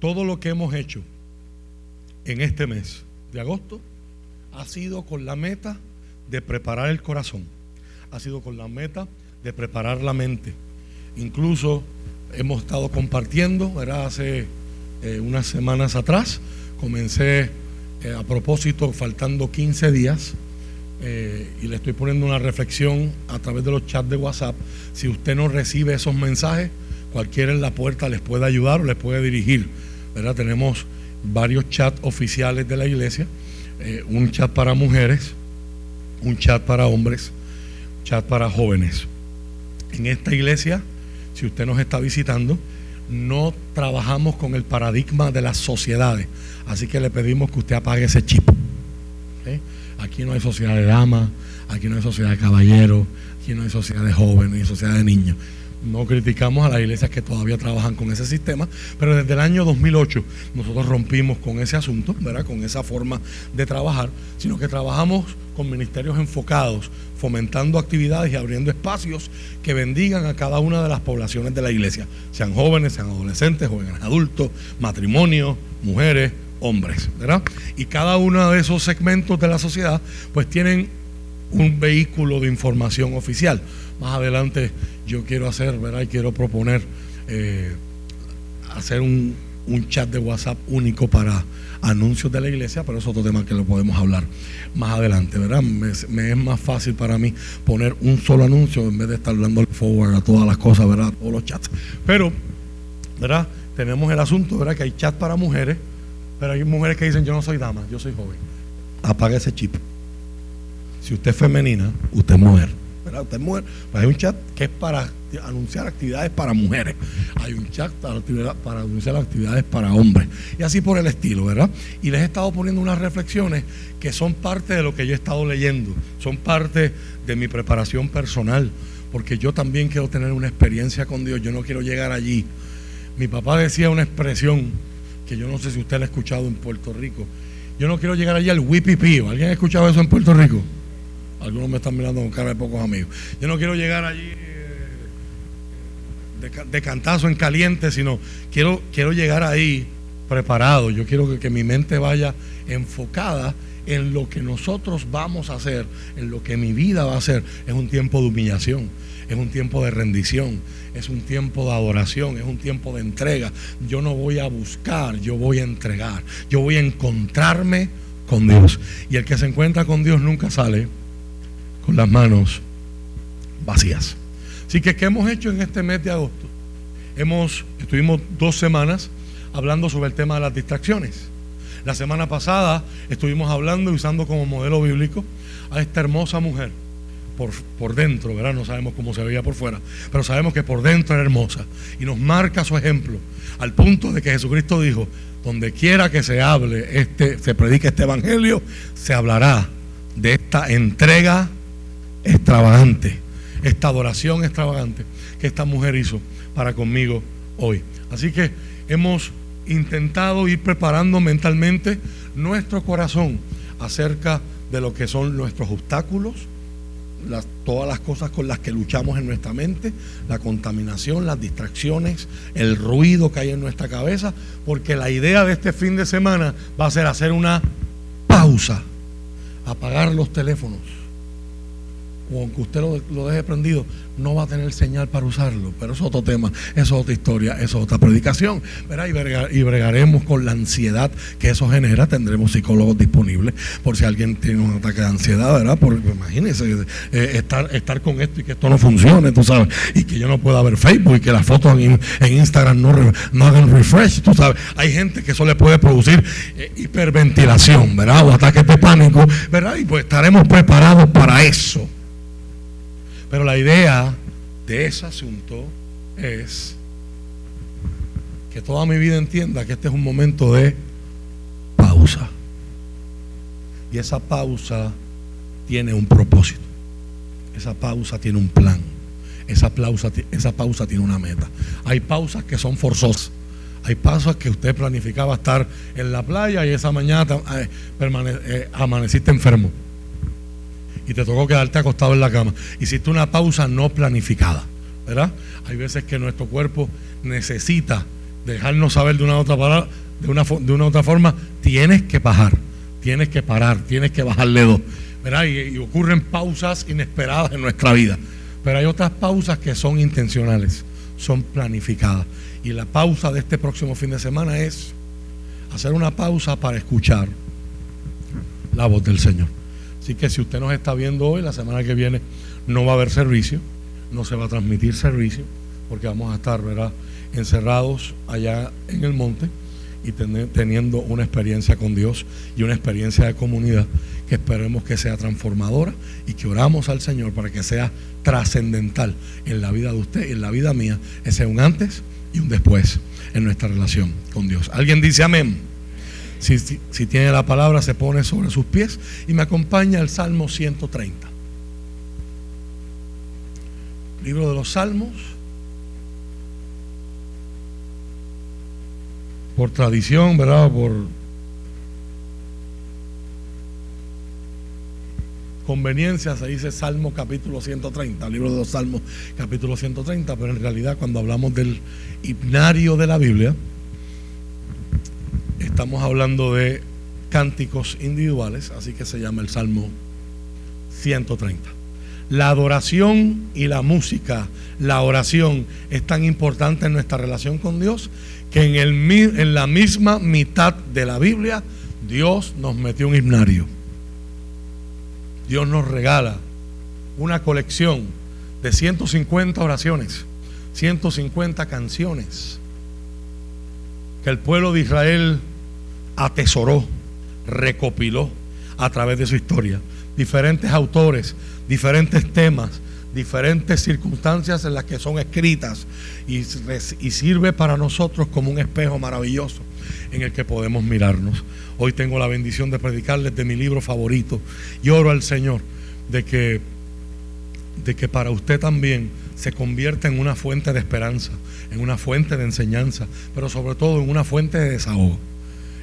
todo lo que hemos hecho en este mes de agosto ha sido con la meta de preparar el corazón, ha sido con la meta de preparar la mente. Incluso hemos estado compartiendo, ¿verdad? hace eh, unas semanas atrás, comencé eh, a propósito, faltando 15 días, eh, y le estoy poniendo una reflexión a través de los chats de WhatsApp. Si usted no recibe esos mensajes, cualquiera en la puerta les puede ayudar o les puede dirigir. ¿verdad? Tenemos varios chats oficiales de la iglesia, un chat para mujeres, un chat para hombres, un chat para jóvenes. En esta iglesia, si usted nos está visitando, no trabajamos con el paradigma de las sociedades. Así que le pedimos que usted apague ese chip. Aquí no hay sociedad de damas, aquí no hay sociedad de caballeros, aquí no hay sociedad de jóvenes, ni sociedad de niños. No criticamos a las iglesias que todavía trabajan con ese sistema, pero desde el año 2008 nosotros rompimos con ese asunto, con esa forma de trabajar, sino que trabajamos con ministerios enfocados, fomentando actividades y abriendo espacios que bendigan a cada una de las poblaciones de la iglesia, sean jóvenes, sean adolescentes, jóvenes adultos, matrimonios, mujeres, hombres, ¿verdad? Y cada uno de esos segmentos de la sociedad pues tienen un vehículo de información oficial. Más adelante yo quiero hacer, ¿verdad? Y quiero proponer eh, hacer un, chat de WhatsApp único para anuncios de la iglesia, pero es otro tema que lo podemos hablar más adelante, ¿verdad? Me, es más fácil para mí poner un solo anuncio en vez de estar dando el forward a todas las cosas, ¿verdad? Todos los chats. Pero, ¿verdad? Tenemos el asunto, ¿verdad? Que hay chat para mujeres, pero hay mujeres que dicen, yo no soy dama, yo soy joven. Apaga ese chip. Si usted es femenina, usted es mujer. Mujer. Pues hay un chat que es para anunciar actividades para mujeres. Hay un chat para, anunciar actividades para hombres. Y así por el estilo, ¿verdad? Y les he estado poniendo unas reflexiones que son parte de lo que yo he estado leyendo. Son parte de mi preparación personal. Porque yo también quiero tener una experiencia con Dios. Yo no quiero llegar allí. Mi papá decía una expresión que yo no sé si usted la ha escuchado en Puerto Rico. Yo no quiero llegar allí al wipipío. ¿Alguien ha escuchado eso en Puerto Rico? Algunos me están mirando con cara de pocos amigos. Yo no quiero llegar allí eh, de, cantazo en caliente, sino quiero, quiero llegar ahí preparado. Yo quiero que, que mi mente vaya enfocada en lo que nosotros vamos a hacer, en lo que mi vida va a hacer. Es un tiempo de humillación, es un tiempo de rendición, es un tiempo de adoración, es un tiempo de entrega. Yo no voy a buscar, yo voy a entregar, yo voy a encontrarme con Dios. Y el que se encuentra con Dios nunca sale con las manos vacías. Así que, ¿qué hemos hecho en este mes de agosto? Hemos, estuvimos dos semanas hablando sobre el tema de las distracciones. La semana pasada estuvimos hablando y usando como modelo bíblico a esta hermosa mujer. Por, por, dentro, ¿verdad? No sabemos cómo se veía por fuera, pero sabemos que por dentro era hermosa. Y nos marca su ejemplo, al punto de que Jesucristo dijo, donde quiera que se hable, este, se predique este evangelio, se hablará de esta entrega extravagante, esta adoración extravagante que esta mujer hizo para conmigo hoy. Así que hemos intentado ir preparando mentalmente nuestro corazón acerca de lo que son nuestros obstáculos, todas las cosas con las que luchamos en nuestra mente, la contaminación, las distracciones, el ruido que hay en nuestra cabeza, porque la idea de este fin de semana va a ser hacer una pausa, apagar los teléfonos o aunque usted lo, deje prendido, no va a tener señal para usarlo. Pero eso es otro tema, eso es otra historia, es otra predicación. Y, bregaremos con la ansiedad que eso genera. Tendremos psicólogos disponibles por si alguien tiene un ataque de ansiedad, ¿verdad? Porque imagínese eh, estar, estar con esto y que esto no funcione, tú sabes, y que yo no pueda ver Facebook y que las fotos en, Instagram no, no, hagan refresh, tú sabes. Hay gente que eso le puede producir eh, hiperventilación, ¿verdad? O ataques de pánico, ¿verdad? Y pues estaremos preparados para eso. Pero la idea de ese asunto es que toda mi vida entienda que este es un momento de pausa. Y esa pausa tiene un propósito. Esa pausa tiene un plan. Esa pausa, esa pausa tiene una meta. Hay pausas que son forzosas. Hay pausas que usted planificaba estar en la playa y esa mañana eh, eh, amaneciste enfermo y te tocó quedarte acostado en la cama. Hiciste una pausa no planificada, ¿verdad? Hay veces que nuestro cuerpo necesita dejarnos saber de una otra palabra, de una, de una otra forma, tienes que bajar, tienes que parar, tienes que bajarle dos. Y, y ocurren pausas inesperadas en nuestra vida. Pero hay otras pausas que son intencionales, son planificadas. Y la pausa de este próximo fin de semana es hacer una pausa para escuchar la voz del Señor. Así que si usted nos está viendo hoy, la semana que viene no va a haber servicio, no se va a transmitir servicio, porque vamos a estar, ¿verdad?, encerrados allá en el monte y teniendo una experiencia con Dios y una experiencia de comunidad que esperemos que sea transformadora y que oramos al Señor para que sea trascendental en la vida de usted y en la vida mía, ese un antes y un después en nuestra relación con Dios. ¿Alguien dice amén? Si, tiene la palabra, se pone sobre sus pies y me acompaña el Salmo 130. Libro de los Salmos. Por tradición, ¿verdad? Por conveniencia se dice Salmo capítulo 130, libro de los Salmos capítulo 130, pero en realidad cuando hablamos del himnario de la Biblia, estamos hablando de cánticos individuales, así que se llama el Salmo 130. La adoración y la música, la oración es tan importante en nuestra relación con Dios que en, el, en la misma mitad de la Biblia Dios nos metió un himnario. Dios nos regala una colección de 150 oraciones, 150 canciones que el pueblo de Israel atesoró, recopiló a través de su historia. Diferentes autores, diferentes temas, diferentes circunstancias en las que son escritas y, sirve para nosotros como un espejo maravilloso en el que podemos mirarnos. Hoy tengo la bendición de predicarles de mi libro favorito y oro al Señor de que, de que para usted también se convierta en una fuente de esperanza, en una fuente de enseñanza, pero sobre todo en una fuente de desahogo.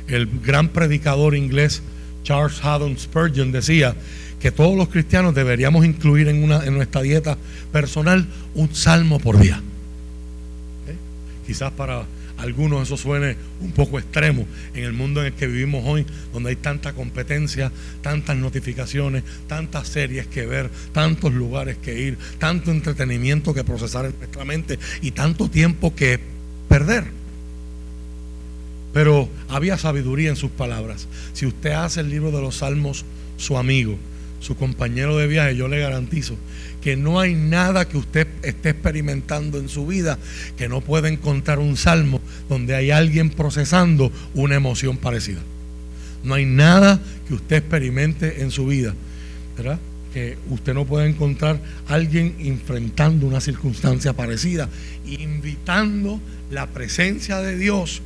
El gran predicador inglés Charles Haddon Spurgeon decía que todos los cristianos deberíamos incluir en, una, en nuestra dieta personal un salmo por día. ¿Eh? Quizás para algunos eso suene un poco extremo en el mundo en el que vivimos hoy, donde hay tanta competencia, tantas notificaciones, tantas series que ver, tantos lugares que ir, tanto entretenimiento que procesar en nuestra mente y tanto tiempo que perder. Pero había sabiduría en sus palabras. Si usted hace el libro de los salmos su amigo, su compañero de viaje, yo le garantizo que no hay nada que usted esté experimentando en su vida que no pueda encontrar un salmo donde hay alguien procesando una emoción parecida. No hay nada que usted experimente en su vida, ¿verdad? Que usted no pueda encontrar alguien enfrentando una circunstancia parecida, invitando la presencia de Dios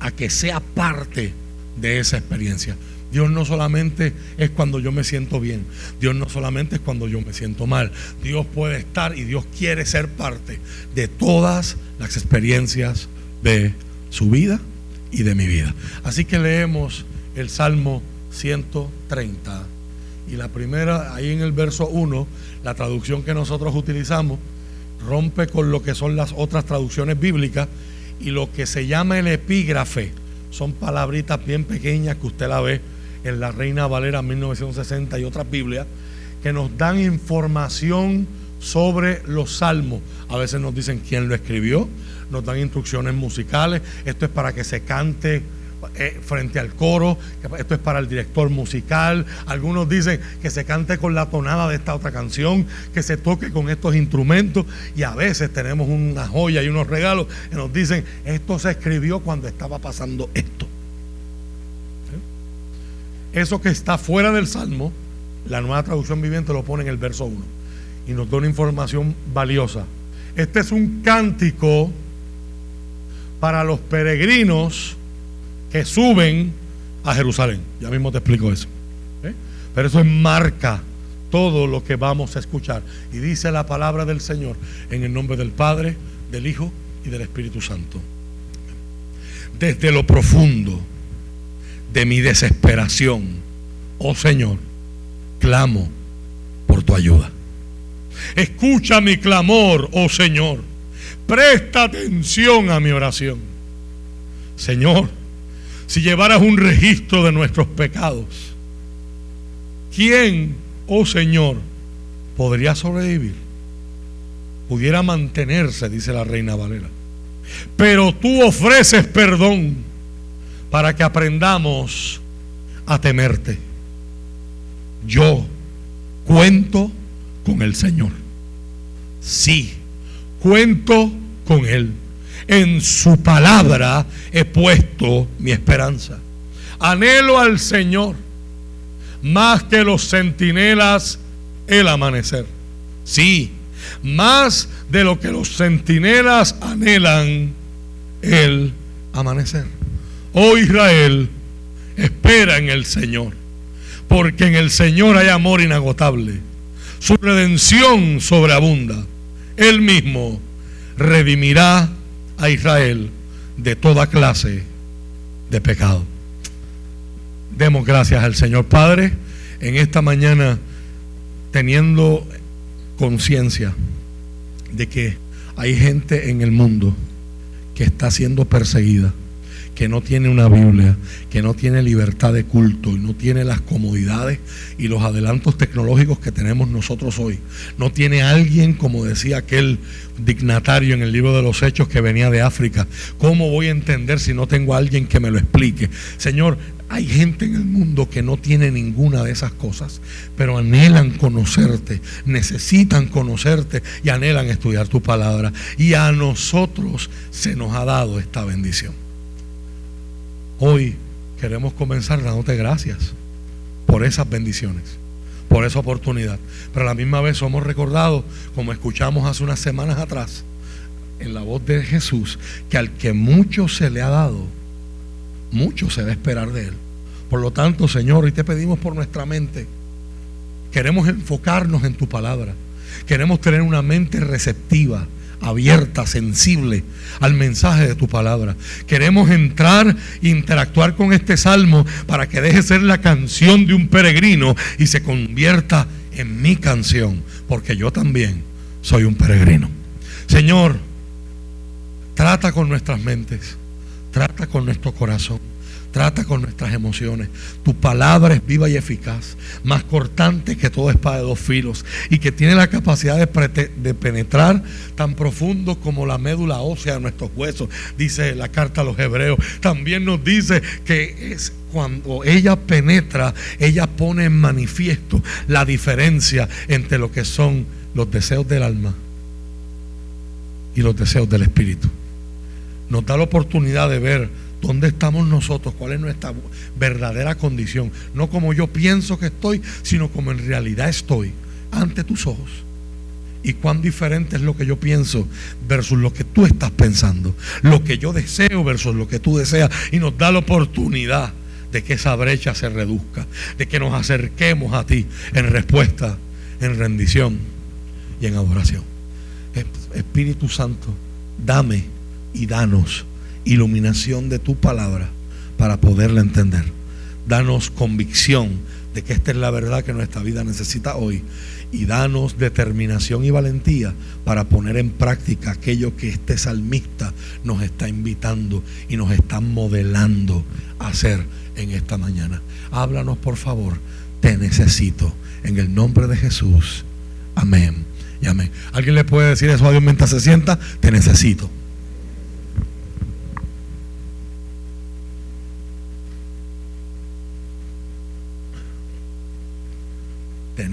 a, que sea parte de esa experiencia. Dios no solamente es cuando yo me siento bien, Dios no solamente es cuando yo me siento mal, Dios puede estar y Dios quiere ser parte de todas las experiencias de su vida y de mi vida. Así que leemos el Salmo 130 y la primera, ahí en el verso 1, la traducción que nosotros utilizamos rompe con lo que son las otras traducciones bíblicas y lo que se llama el epígrafe son palabritas bien pequeñas que usted la ve en la Reina Valera 1960 y otras Biblias, que nos dan información sobre los salmos. A veces nos dicen quién lo escribió, nos dan instrucciones musicales, esto es para que se cante eh, frente al coro, esto es para el director musical, algunos dicen que se cante con la tonada de esta otra canción, que se toque con estos instrumentos. Y a veces tenemos una joya y unos regalos que nos dicen esto se escribió cuando estaba pasando esto. Eso que está fuera del Salmo, la nueva traducción viviente lo pone en el verso 1 y nos da una información valiosa. Este es un cántico para los peregrinos que suben a Jerusalén. Ya mismo te explico eso. ¿eh? Pero eso enmarca todo lo que vamos a escuchar. Y dice la palabra del Señor en el nombre del Padre, del Hijo y del Espíritu Santo. Desde lo profundo de mi desesperación, oh Señor, clamo por tu ayuda. Escucha mi clamor, oh Señor. Presta atención a mi oración. Señor, si llevaras un registro de nuestros pecados, ¿quién, oh Señor, podría sobrevivir? Pudiera mantenerse, dice la reina Valera. Pero tú ofreces perdón para que aprendamos a temerte. Yo cuento con el Señor. Sí, cuento con Él. En su palabra he puesto mi esperanza. Anhelo al Señor más que los centinelas el amanecer. Sí, más de lo que los centinelas anhelan el amanecer. Oh Israel, espera en el Señor, porque en el Señor hay amor inagotable. Su redención sobreabunda. Él mismo redimirá a Israel de toda clase de pecado. Demos gracias al Señor Padre en esta mañana teniendo conciencia de que hay gente en el mundo que está siendo perseguida que no tiene una Biblia, que no tiene libertad de culto y no tiene las comodidades y los adelantos tecnológicos que tenemos nosotros hoy. No tiene alguien, como decía aquel dignatario en el libro de los Hechos que venía de África. ¿Cómo voy a entender si no tengo a alguien que me lo explique? Señor, hay gente en el mundo que no tiene ninguna de esas cosas, pero anhelan conocerte, necesitan conocerte y anhelan estudiar tu palabra. Y a nosotros se nos ha dado esta bendición. Hoy queremos comenzar dándote gracias por esas bendiciones, por esa oportunidad. Pero a la misma vez somos recordados, como escuchamos hace unas semanas atrás, en la voz de Jesús, que al que mucho se le ha dado, mucho se va a esperar de él. Por lo tanto, Señor, y te pedimos por nuestra mente, queremos enfocarnos en tu palabra. Queremos tener una mente receptiva abierta, sensible al mensaje de tu palabra. Queremos entrar interactuar con este salmo para que deje ser la canción de un peregrino y se convierta en mi canción, porque yo también soy un peregrino. Señor, trata con nuestras mentes, trata con nuestro corazón. Trata con nuestras emociones. Tu palabra es viva y eficaz, más cortante que toda espada de dos filos y que tiene la capacidad de, de, penetrar tan profundo como la médula ósea de nuestros huesos, dice la carta a los hebreos. También nos dice que es cuando ella penetra, ella pone en manifiesto la diferencia entre lo que son los deseos del alma y los deseos del espíritu. Nos da la oportunidad de ver ¿Dónde estamos nosotros? ¿Cuál es nuestra verdadera condición? No como yo pienso que estoy, sino como en realidad estoy ante tus ojos. Y cuán diferente es lo que yo pienso versus lo que tú estás pensando. Lo que yo deseo versus lo que tú deseas. Y nos da la oportunidad de que esa brecha se reduzca. De que nos acerquemos a ti en respuesta, en rendición y en adoración. Espíritu Santo, dame y danos iluminación de tu palabra para poderla entender. Danos convicción de que esta es la verdad que nuestra vida necesita hoy. Y danos determinación y valentía para poner en práctica aquello que este salmista nos está invitando y nos está modelando a hacer en esta mañana. Háblanos por favor, te necesito. En el nombre de Jesús. Amén y amén. ¿Alguien le puede decir eso a Dios mientras se sienta? Te necesito.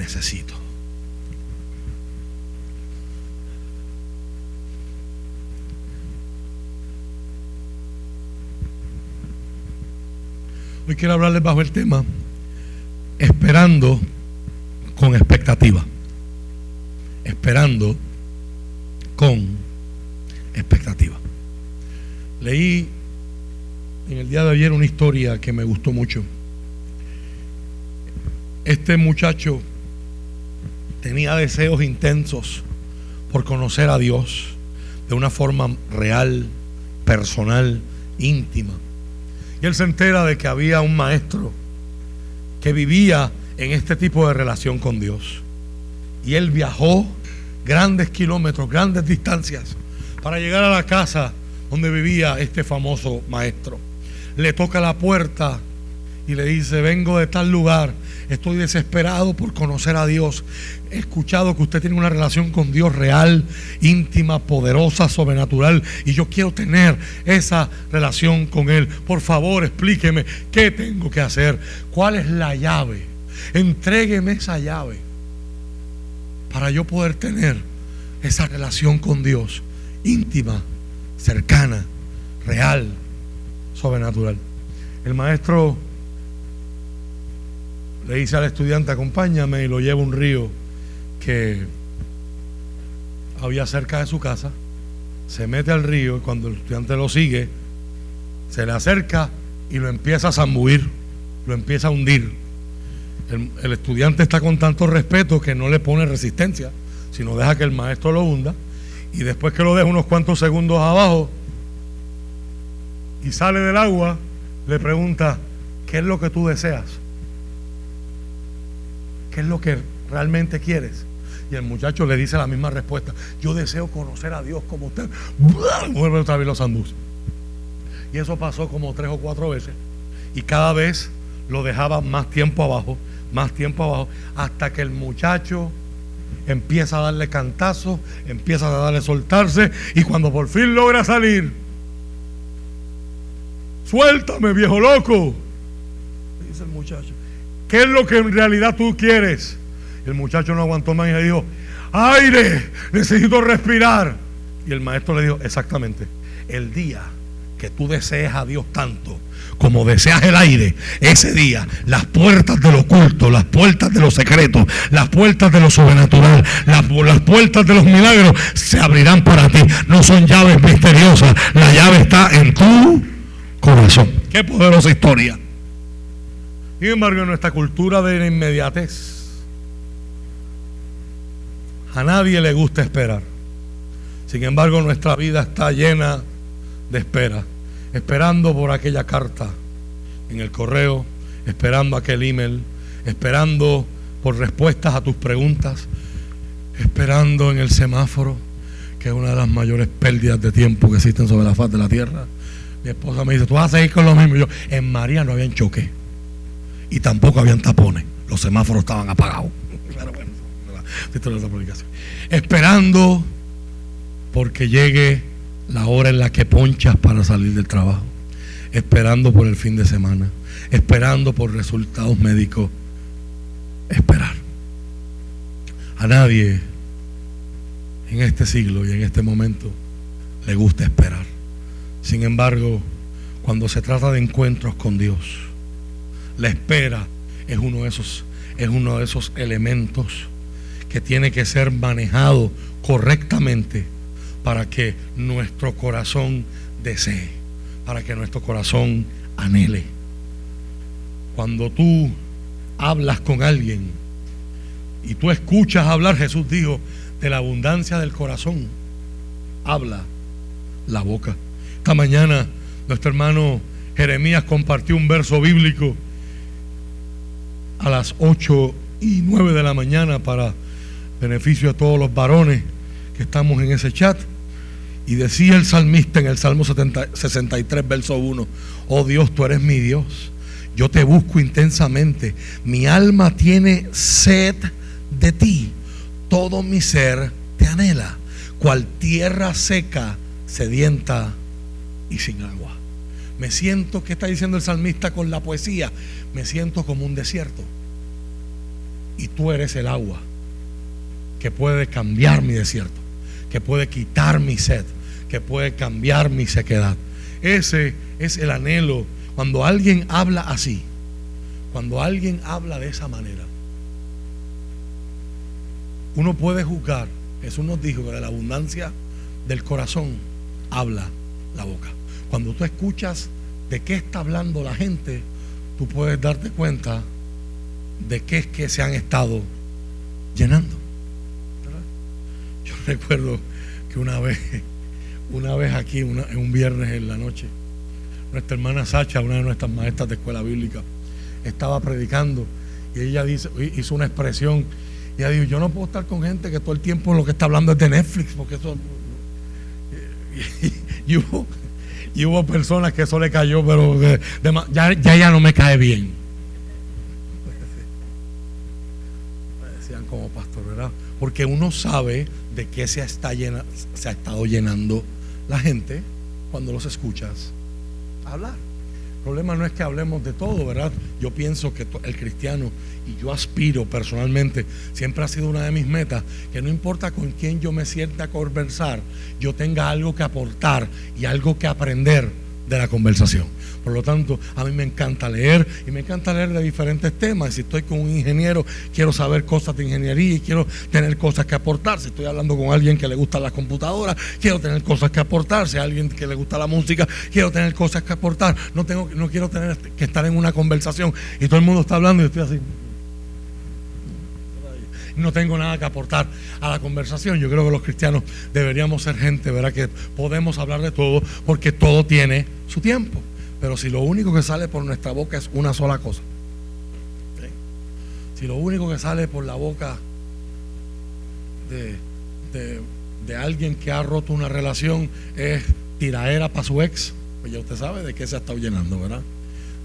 Necesito. Hoy quiero hablarles bajo el tema esperando con expectativa. Esperando con expectativa. Leí en el día de ayer una historia que me gustó mucho. Este muchacho tenía deseos intensos por conocer a Dios de una forma real, personal, íntima. Y él se entera de que había un maestro que vivía en este tipo de relación con Dios. Y él viajó grandes kilómetros, grandes distancias, para llegar a la casa donde vivía este famoso maestro. Le toca la puerta y le dice, vengo de tal lugar, estoy desesperado por conocer a Dios. He escuchado que usted tiene una relación con Dios real, íntima, poderosa, sobrenatural, y yo quiero tener esa relación con Él. Por favor, explíqueme qué tengo que hacer, cuál es la llave. Entrégueme esa llave para yo poder tener esa relación con Dios íntima, cercana, real, sobrenatural. El maestro le dice al estudiante, acompáñame y lo lleva a un río que había cerca de su casa. Se mete al río y cuando el estudiante lo sigue, se le acerca y lo empieza a zambuir, lo empieza a hundir. El, el estudiante está con tanto respeto que no le pone resistencia, sino deja que el maestro lo hunda y después que lo deja unos cuantos segundos abajo y sale del agua, le pregunta, ¿qué es lo que tú deseas? ¿Qué es lo que realmente quieres? Y el muchacho le dice la misma respuesta. Yo deseo conocer a Dios como usted. Vuelve otra vez los andús. Y eso pasó como tres o cuatro veces. Y cada vez lo dejaba más tiempo abajo, más tiempo abajo, hasta que el muchacho empieza a darle cantazos, empieza a darle soltarse. Y cuando por fin logra salir, suéltame, viejo loco. Dice el muchacho. ¿Qué es lo que en realidad tú quieres? El muchacho no aguantó más y le dijo, aire, necesito respirar. Y el maestro le dijo, exactamente, el día que tú desees a Dios tanto como deseas el aire, ese día las puertas del oculto, las puertas de los secretos, las puertas de lo sobrenatural, las, las puertas de los milagros se abrirán para ti. No son llaves misteriosas, la llave está en tu corazón. Qué poderosa historia. Sin embargo, en nuestra cultura de la inmediatez, a nadie le gusta esperar. Sin embargo, nuestra vida está llena de espera. Esperando por aquella carta en el correo, esperando aquel email, esperando por respuestas a tus preguntas, esperando en el semáforo, que es una de las mayores pérdidas de tiempo que existen sobre la faz de la tierra. Mi esposa me dice, tú vas a seguir con lo mismo. yo, en María no habían choque y tampoco habían tapones. Los semáforos estaban apagados. Esperando porque llegue la hora en la que ponchas para salir del trabajo. Esperando por el fin de semana. Esperando por resultados médicos. Esperar. A nadie en este siglo y en este momento le gusta esperar. Sin embargo, cuando se trata de encuentros con Dios, la espera es uno de esos, es uno de esos elementos que tiene que ser manejado correctamente para que nuestro corazón desee, para que nuestro corazón anhele. Cuando tú hablas con alguien y tú escuchas hablar, Jesús dijo, de la abundancia del corazón, habla la boca. Esta mañana nuestro hermano Jeremías compartió un verso bíblico a las 8 y 9 de la mañana para beneficio de todos los varones que estamos en ese chat. Y decía el salmista en el Salmo 63, verso 1, oh Dios, tú eres mi Dios, yo te busco intensamente, mi alma tiene sed de ti, todo mi ser te anhela, cual tierra seca, sedienta y sin agua. Me siento, ¿qué está diciendo el salmista con la poesía? Me siento como un desierto. Y tú eres el agua que puede cambiar mi desierto, que puede quitar mi sed, que puede cambiar mi sequedad. Ese es el anhelo. Cuando alguien habla así, cuando alguien habla de esa manera, uno puede juzgar. Jesús nos dijo que de la abundancia del corazón habla la boca. Cuando tú escuchas de qué está hablando la gente, tú puedes darte cuenta de qué es que se han estado llenando. Yo recuerdo que una vez, una vez aquí, un viernes en la noche, nuestra hermana Sacha, una de nuestras maestras de escuela bíblica, estaba predicando y ella dice, hizo una expresión. Y ella dijo, yo no puedo estar con gente que todo el tiempo lo que está hablando es de Netflix, porque eso... Y, y hubo personas que eso le cayó, pero ya, ya, no me cae bien. Me decían como pastor, ¿verdad? Porque uno sabe de qué se ha estado llenando la gente cuando los escuchas hablar. El problema no es que hablemos de todo, ¿verdad? Yo pienso que el cristiano, y yo aspiro personalmente, siempre ha sido una de mis metas, que no importa con quién yo me sienta a conversar, yo tenga algo que aportar y algo que aprender de la conversación. Por lo tanto, a mí me encanta leer y me encanta leer de diferentes temas. Si estoy con un ingeniero, quiero saber cosas de ingeniería y quiero tener cosas que aportar. Si estoy hablando con alguien que le gusta las computadoras, quiero tener cosas que aportar. Si alguien que le gusta la música, quiero tener cosas que aportar. No, tengo, no quiero tener que estar en una conversación y todo el mundo está hablando y estoy así no tengo nada que aportar a la conversación. Yo creo que los cristianos deberíamos ser gente, ¿verdad? Que podemos hablar de todo porque todo tiene su tiempo. Pero si lo único que sale por nuestra boca es una sola cosa, si lo único que sale por la boca de, de, alguien que ha roto una relación es tiraera para su ex, pues ya usted sabe de qué se ha estado llenando, ¿verdad?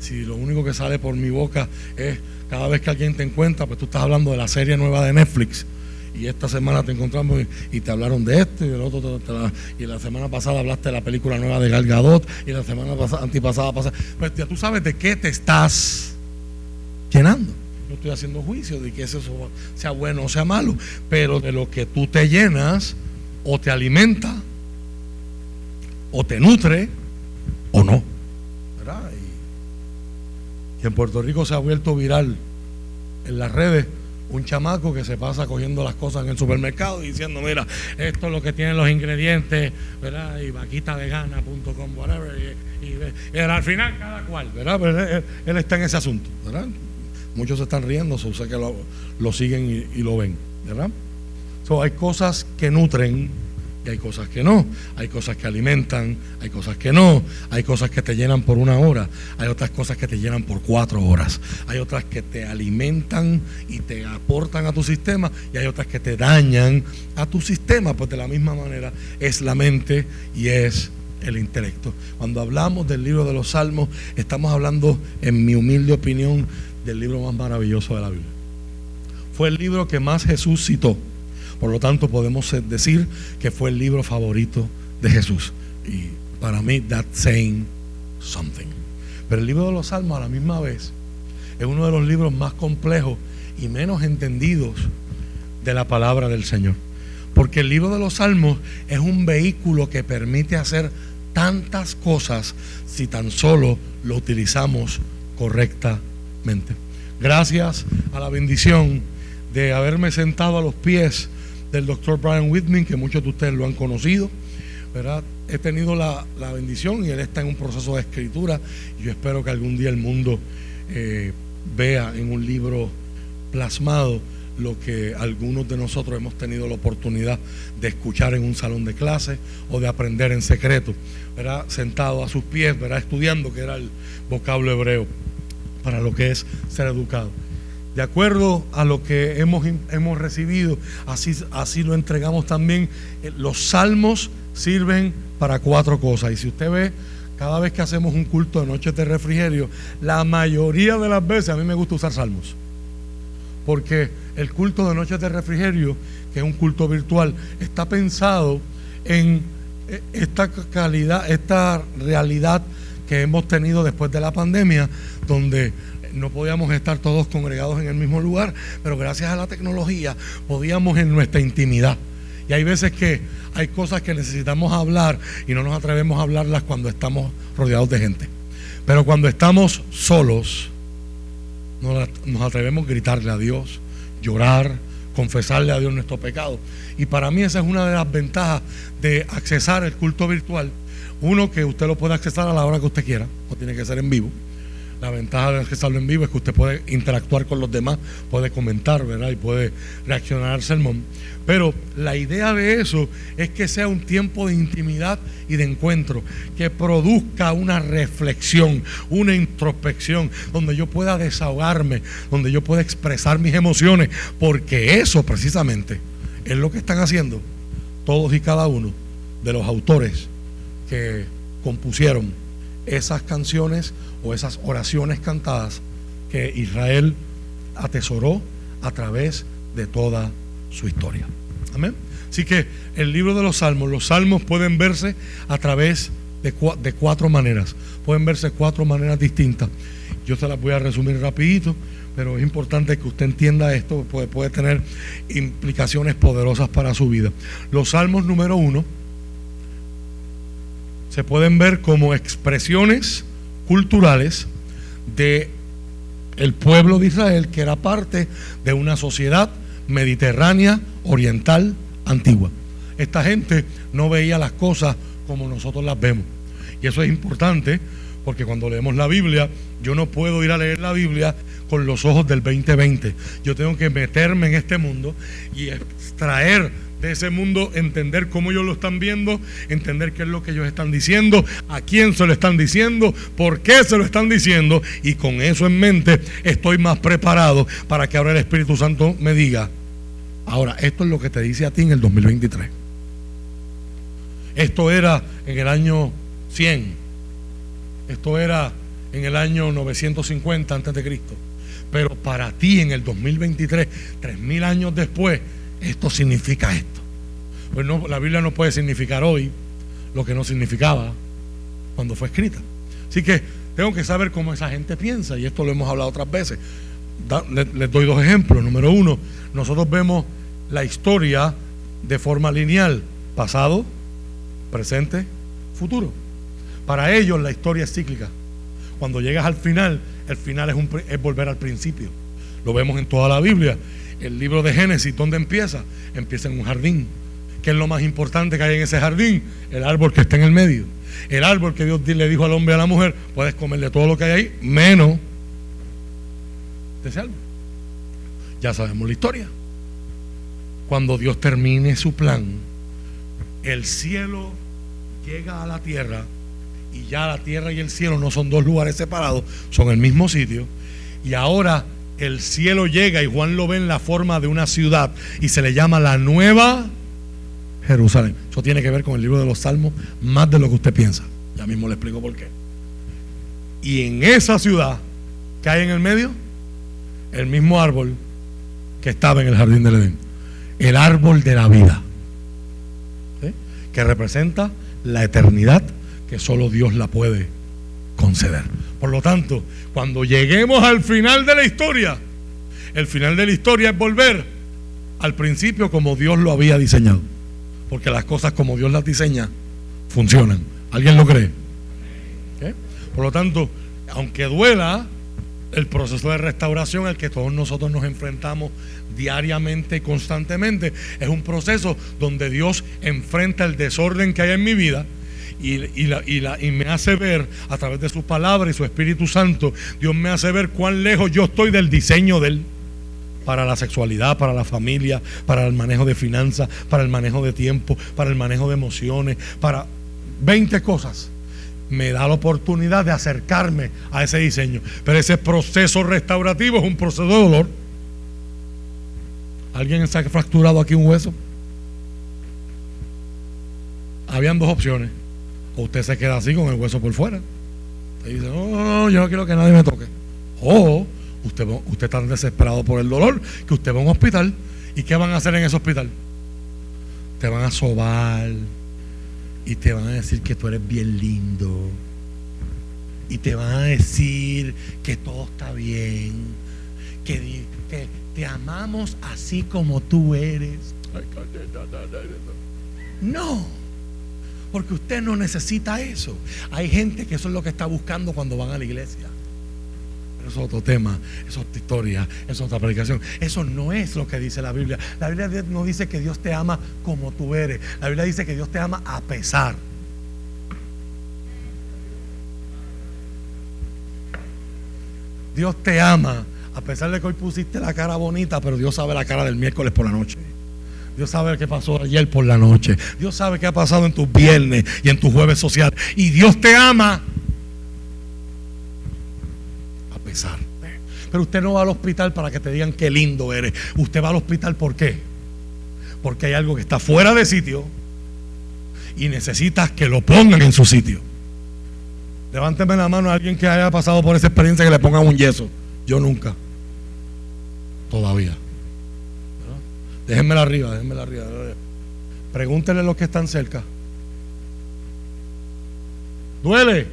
Si lo único que sale por mi boca es cada vez que alguien te encuentra, pues tú estás hablando de la serie nueva de Netflix y esta semana te encontramos y, te hablaron de esto y del otro y la semana pasada hablaste de la película nueva de Gal Gadot y la semana pasada, antipasada pasada pues ya tú sabes de qué te estás llenando no estoy haciendo juicio de que eso sea bueno o sea malo pero de lo que tú te llenas o te alimenta o te nutre o no. Y en Puerto Rico se ha vuelto viral en las redes un chamaco que se pasa cogiendo las cosas en el supermercado y diciendo, mira, esto es lo que tienen los ingredientes, ¿verdad? Y vaquitavegana.com, whatever. Y, al final cada cual, ¿verdad? Él, está en ese asunto, ¿verdad? Muchos se están riendo, sé que lo, siguen y, y, lo ven, ¿verdad? So, hay cosas que nutren y hay cosas que no. Hay cosas que alimentan, hay cosas que no. Hay cosas que te llenan por una hora, hay otras cosas que te llenan por cuatro horas. Hay otras que te alimentan y te aportan a tu sistema y hay otras que te dañan a tu sistema. Pues de la misma manera es la mente y es el intelecto. Cuando hablamos del libro de los salmos, estamos hablando, en mi humilde opinión, del libro más maravilloso de la Biblia. Fue el libro que más Jesús citó por lo tanto, podemos decir que fue el libro favorito de Jesús. Y para mí, that's saying something. Pero el libro de los Salmos, a la misma vez, es uno de los libros más complejos y menos entendidos de la palabra del Señor. Porque el libro de los Salmos es un vehículo que permite hacer tantas cosas si tan solo lo utilizamos correctamente. Gracias a la bendición de haberme sentado a los pies del doctor Brian Whitman, que muchos de ustedes lo han conocido. He tenido la, bendición y él está en un proceso de escritura. Yo espero que algún día el mundo eh, vea en un libro plasmado lo que algunos de nosotros hemos tenido la oportunidad de escuchar en un salón de clase o de aprender en secreto, ¿verdad? sentado a sus pies, ¿verdad? estudiando, que era el vocablo hebreo para lo que es ser educado de acuerdo a lo que hemos, hemos recibido, así, así lo entregamos también. Eh, los salmos sirven para cuatro cosas. Y si usted ve, cada vez que hacemos un culto de noches de refrigerio, la mayoría de las veces a mí me gusta usar salmos. Porque el culto de noches de refrigerio, que es un culto virtual, está pensado en eh, esta calidad, esta realidad que hemos tenido después de la pandemia, donde no podíamos estar todos congregados en el mismo lugar, pero gracias a la tecnología podíamos en nuestra intimidad. Y hay veces que hay cosas que necesitamos hablar y no nos atrevemos a hablarlas cuando estamos rodeados de gente. Pero cuando estamos solos, nos atrevemos a gritarle a Dios, llorar, confesarle a Dios nuestro pecado. Y para mí esa es una de las ventajas de accesar el culto virtual. Uno, que usted lo puede accesar a la hora que usted quiera, no tiene que ser en vivo. La ventaja de que salgo en vivo es que usted puede interactuar con los demás, puede comentar, ¿verdad? Y puede reaccionar al sermón. Pero la idea de eso es que sea un tiempo de intimidad y de encuentro, que produzca una reflexión, una introspección, donde yo pueda desahogarme, donde yo pueda expresar mis emociones, porque eso precisamente es lo que están haciendo todos y cada uno de los autores que compusieron esas canciones o esas oraciones cantadas que Israel atesoró a través de toda su historia. Amén. Así que el libro de los salmos, los salmos pueden verse a través de, cuatro maneras. Pueden verse cuatro maneras distintas. Yo se las voy a resumir rapidito, pero es importante que usted entienda esto, puede tener implicaciones poderosas para su vida. Los salmos número uno se pueden ver como expresiones culturales de el pueblo de Israel que era parte de una sociedad mediterránea oriental antigua. Esta gente no veía las cosas como nosotros las vemos. Y eso es importante porque cuando leemos la Biblia, yo no puedo ir a leer la Biblia con los ojos del 2020. Yo tengo que meterme en este mundo y extraer de ese mundo, entender cómo ellos lo están viendo, entender qué es lo que ellos están diciendo, a quién se lo están diciendo, por qué se lo están diciendo, y con eso en mente estoy más preparado para que ahora el Espíritu Santo me diga, ahora, esto es lo que te dice a ti en el 2023. Esto era en el año 100, esto era en el año 950 antes de Cristo. Pero para ti en el 2023, tres mil años después, esto significa esto. Pues la Biblia no puede significar hoy lo que no significaba cuando fue escrita. Así que tengo que saber cómo esa gente piensa, y esto lo hemos hablado otras veces. les, doy dos ejemplos. Número uno, nosotros vemos la historia de forma lineal, pasado, presente, futuro. Para ellos la historia es cíclica. Cuando llegas al final, el final es volver al principio. Lo vemos en toda la Biblia el libro de Génesis, ¿dónde empieza? Empieza en un jardín. ¿Qué es lo más importante que hay en ese jardín? El árbol que está en el medio. El árbol que Dios le dijo al hombre y a la mujer, puedes comerle todo lo que hay ahí, menos de ese árbol. Ya sabemos la historia. Cuando Dios termine su plan, el cielo llega a la tierra y ya la tierra y el cielo no son dos lugares separados, son el mismo sitio. Y ahora el cielo llega y Juan lo ve en la forma de una ciudad y se le llama la nueva Jerusalén. Eso tiene que ver con el libro de los Salmos más de lo que usted piensa. Ya mismo le explico por qué. Y en esa ciudad que hay en el medio, el mismo árbol que estaba en el jardín del Edén. El árbol de la vida. Que representa la eternidad que solo Dios la puede conceder. Por lo tanto, cuando lleguemos al final de la historia, el final de la historia es volver al principio como Dios lo había diseñado. Porque las cosas como Dios las diseña funcionan. ¿Alguien lo cree? Por lo tanto, aunque duela, el proceso de restauración al que todos nosotros nos enfrentamos diariamente y constantemente es un proceso donde Dios enfrenta el desorden que hay en mi vida y, me hace ver a través de su palabra y su Espíritu Santo, Dios me hace ver cuán lejos yo estoy del diseño de Él para la sexualidad, para la familia, para el manejo de finanzas, para el manejo de tiempo, para el manejo de emociones, para 20 cosas. Me da la oportunidad de acercarme a ese diseño. Pero ese proceso restaurativo es un proceso de dolor. ¿Alguien se ha fracturado aquí un hueso? Habían dos opciones o usted se queda así con el hueso por fuera. Usted dice, no, no, no, yo no quiero que nadie me toque. O usted, usted está desesperado por el dolor que usted va a un hospital. ¿Y qué van a hacer en ese hospital? Te van a sobar y te van a decir que tú eres bien lindo. Y te van a decir que todo está bien. Que, que te amamos así como tú eres. No. Porque usted no necesita eso. Hay gente que eso es lo que está buscando cuando van a la iglesia. Pero eso es otro tema, es otra historia, es otra predicación. Eso no es lo que dice la Biblia. La Biblia no dice que Dios te ama como tú eres. La Biblia dice que Dios te ama a pesar. Dios te ama a pesar de que hoy pusiste la cara bonita, pero Dios sabe la cara del miércoles por la noche. Dios sabe qué pasó ayer por la noche. Dios sabe qué ha pasado en tus viernes y en tu jueves social. Y Dios te ama a pesar. Pero usted no va al hospital para que te digan qué lindo eres. Usted va al hospital ¿por qué? Porque hay algo que está fuera de sitio y necesitas que lo pongan en su sitio. Levánteme la mano a alguien que haya pasado por esa experiencia que le pongan un yeso. Yo nunca. Todavía. Déjenmela arriba, déjenmela arriba. Pregúntenle a los que están cerca. ¿Duele?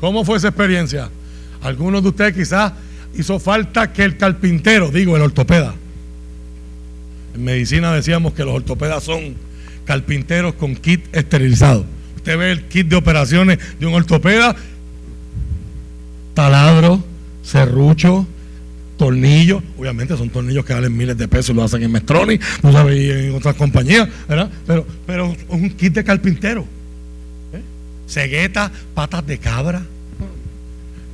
¿Cómo fue esa experiencia? Algunos de ustedes quizás hizo falta que el carpintero, digo, el ortopeda. En medicina decíamos que los ortopedas son carpinteros con kit esterilizado. Usted ve el kit de operaciones de un ortopeda, taladro, serrucho, tornillos, obviamente son tornillos que valen miles de pesos, lo hacen en Mestroni, no sabes, y en otras compañías, ¿verdad? Pero, pero un kit de carpintero. ¿eh? Cegueta, patas de cabra.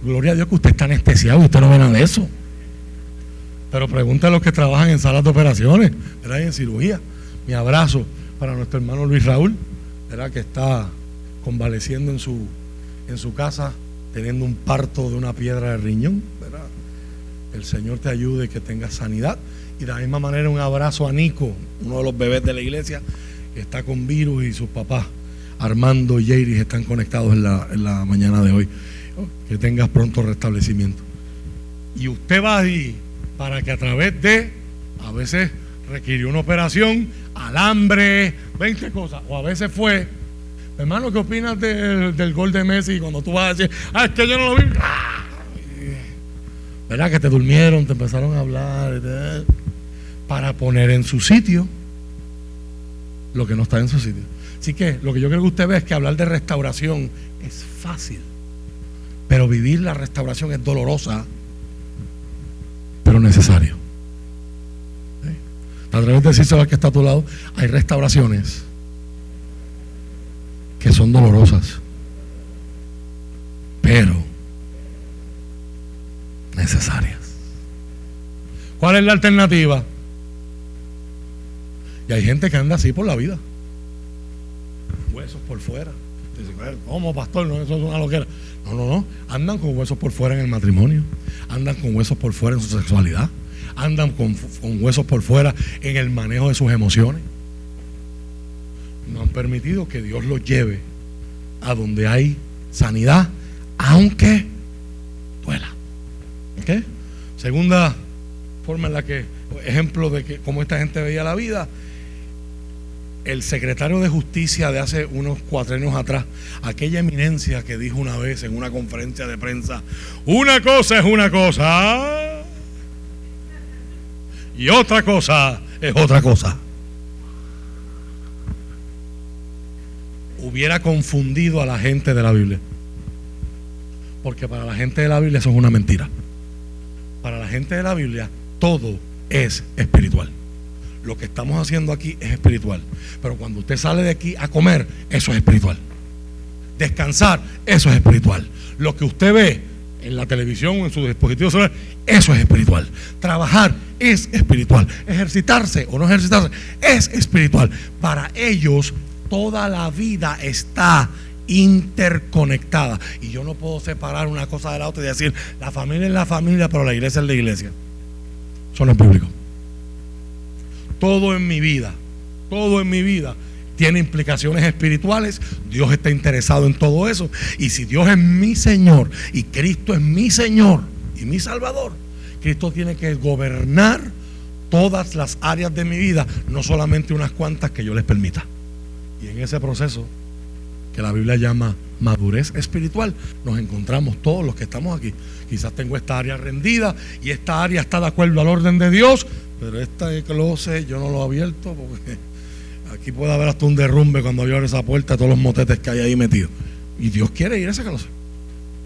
Gloria a Dios que usted está anestesiado y usted no ve nada de eso. Pero pregunta a los que trabajan en salas de operaciones, ¿verdad? Y en cirugía. Mi abrazo para nuestro hermano Luis Raúl, ¿verdad? Que está convaleciendo en su, en su casa, teniendo un parto de una piedra de riñón. El Señor te ayude que tengas sanidad. Y de la misma manera un abrazo a Nico, uno de los bebés de la iglesia, que está con virus y sus papás, Armando y Jairis, están conectados en la, mañana de hoy. Que tengas pronto restablecimiento. Y usted va ahí para que a través de, a veces requirió una operación, alambre, 20 cosas, o a veces fue, hermano, ¿qué opinas del, gol de Messi cuando tú vas a decir, ah, es que yo no lo vi? ¿Verdad? Que te durmieron, te empezaron a hablar, para poner en su sitio lo que no está en su sitio. Así que lo que yo creo que usted ve es que hablar de restauración es fácil, pero vivir la restauración es dolorosa pero necesario. A través de decirse que está a tu lado, hay restauraciones que son dolorosas, pero necesarias. ¿Cuál es la alternativa? Y hay gente que anda así por la vida. Huesos por fuera. ¿cómo pastor? No, eso es una loquera. No, no, no. Andan con huesos por fuera en el matrimonio. Andan con huesos por fuera en su sexualidad. Andan con, huesos por fuera en el manejo de sus emociones. No han permitido que Dios los lleve a donde hay sanidad, aunque duela. ¿Okay? Segunda forma en la que, ejemplo de que cómo esta gente veía la vida, el secretario de justicia de hace unos cuatro años atrás, aquella eminencia que dijo una vez en una conferencia de prensa, una cosa es una cosa y otra cosa es otra cosa. Hubiera confundido a la gente de la Biblia. Porque para la gente de la Biblia eso es una mentira. Para la gente de la Biblia todo es espiritual lo que estamos haciendo aquí es espiritual. Pero cuando usted sale de aquí a comer, eso es espiritual. Descansar, eso es espiritual. Lo que usted ve en la televisión o en su dispositivo celular, eso es espiritual. Trabajar es espiritual. Ejercitarse o no ejercitarse es espiritual. Para ellos, toda la vida está interconectada. Y yo no puedo separar una cosa de la otra y decir, la familia es la familia, pero la iglesia es la iglesia. Eso no es bíblico todo en mi vida, todo en mi vida tiene implicaciones espirituales. Dios está interesado en todo eso. Y si Dios es mi Señor y Cristo es mi Señor y mi Salvador, Cristo tiene que gobernar todas las áreas de mi vida, no solamente unas cuantas que yo les permita. Y en ese proceso que la Biblia llama madurez espiritual, nos encontramos todos los que estamos aquí. Quizás tengo esta área rendida y esta área está de acuerdo al orden de Dios, pero este closet yo no lo he abierto porque aquí puede haber hasta un derrumbe cuando yo abro esa puerta, todos los motetes que hay ahí metidos. Y Dios quiere ir a ese closet.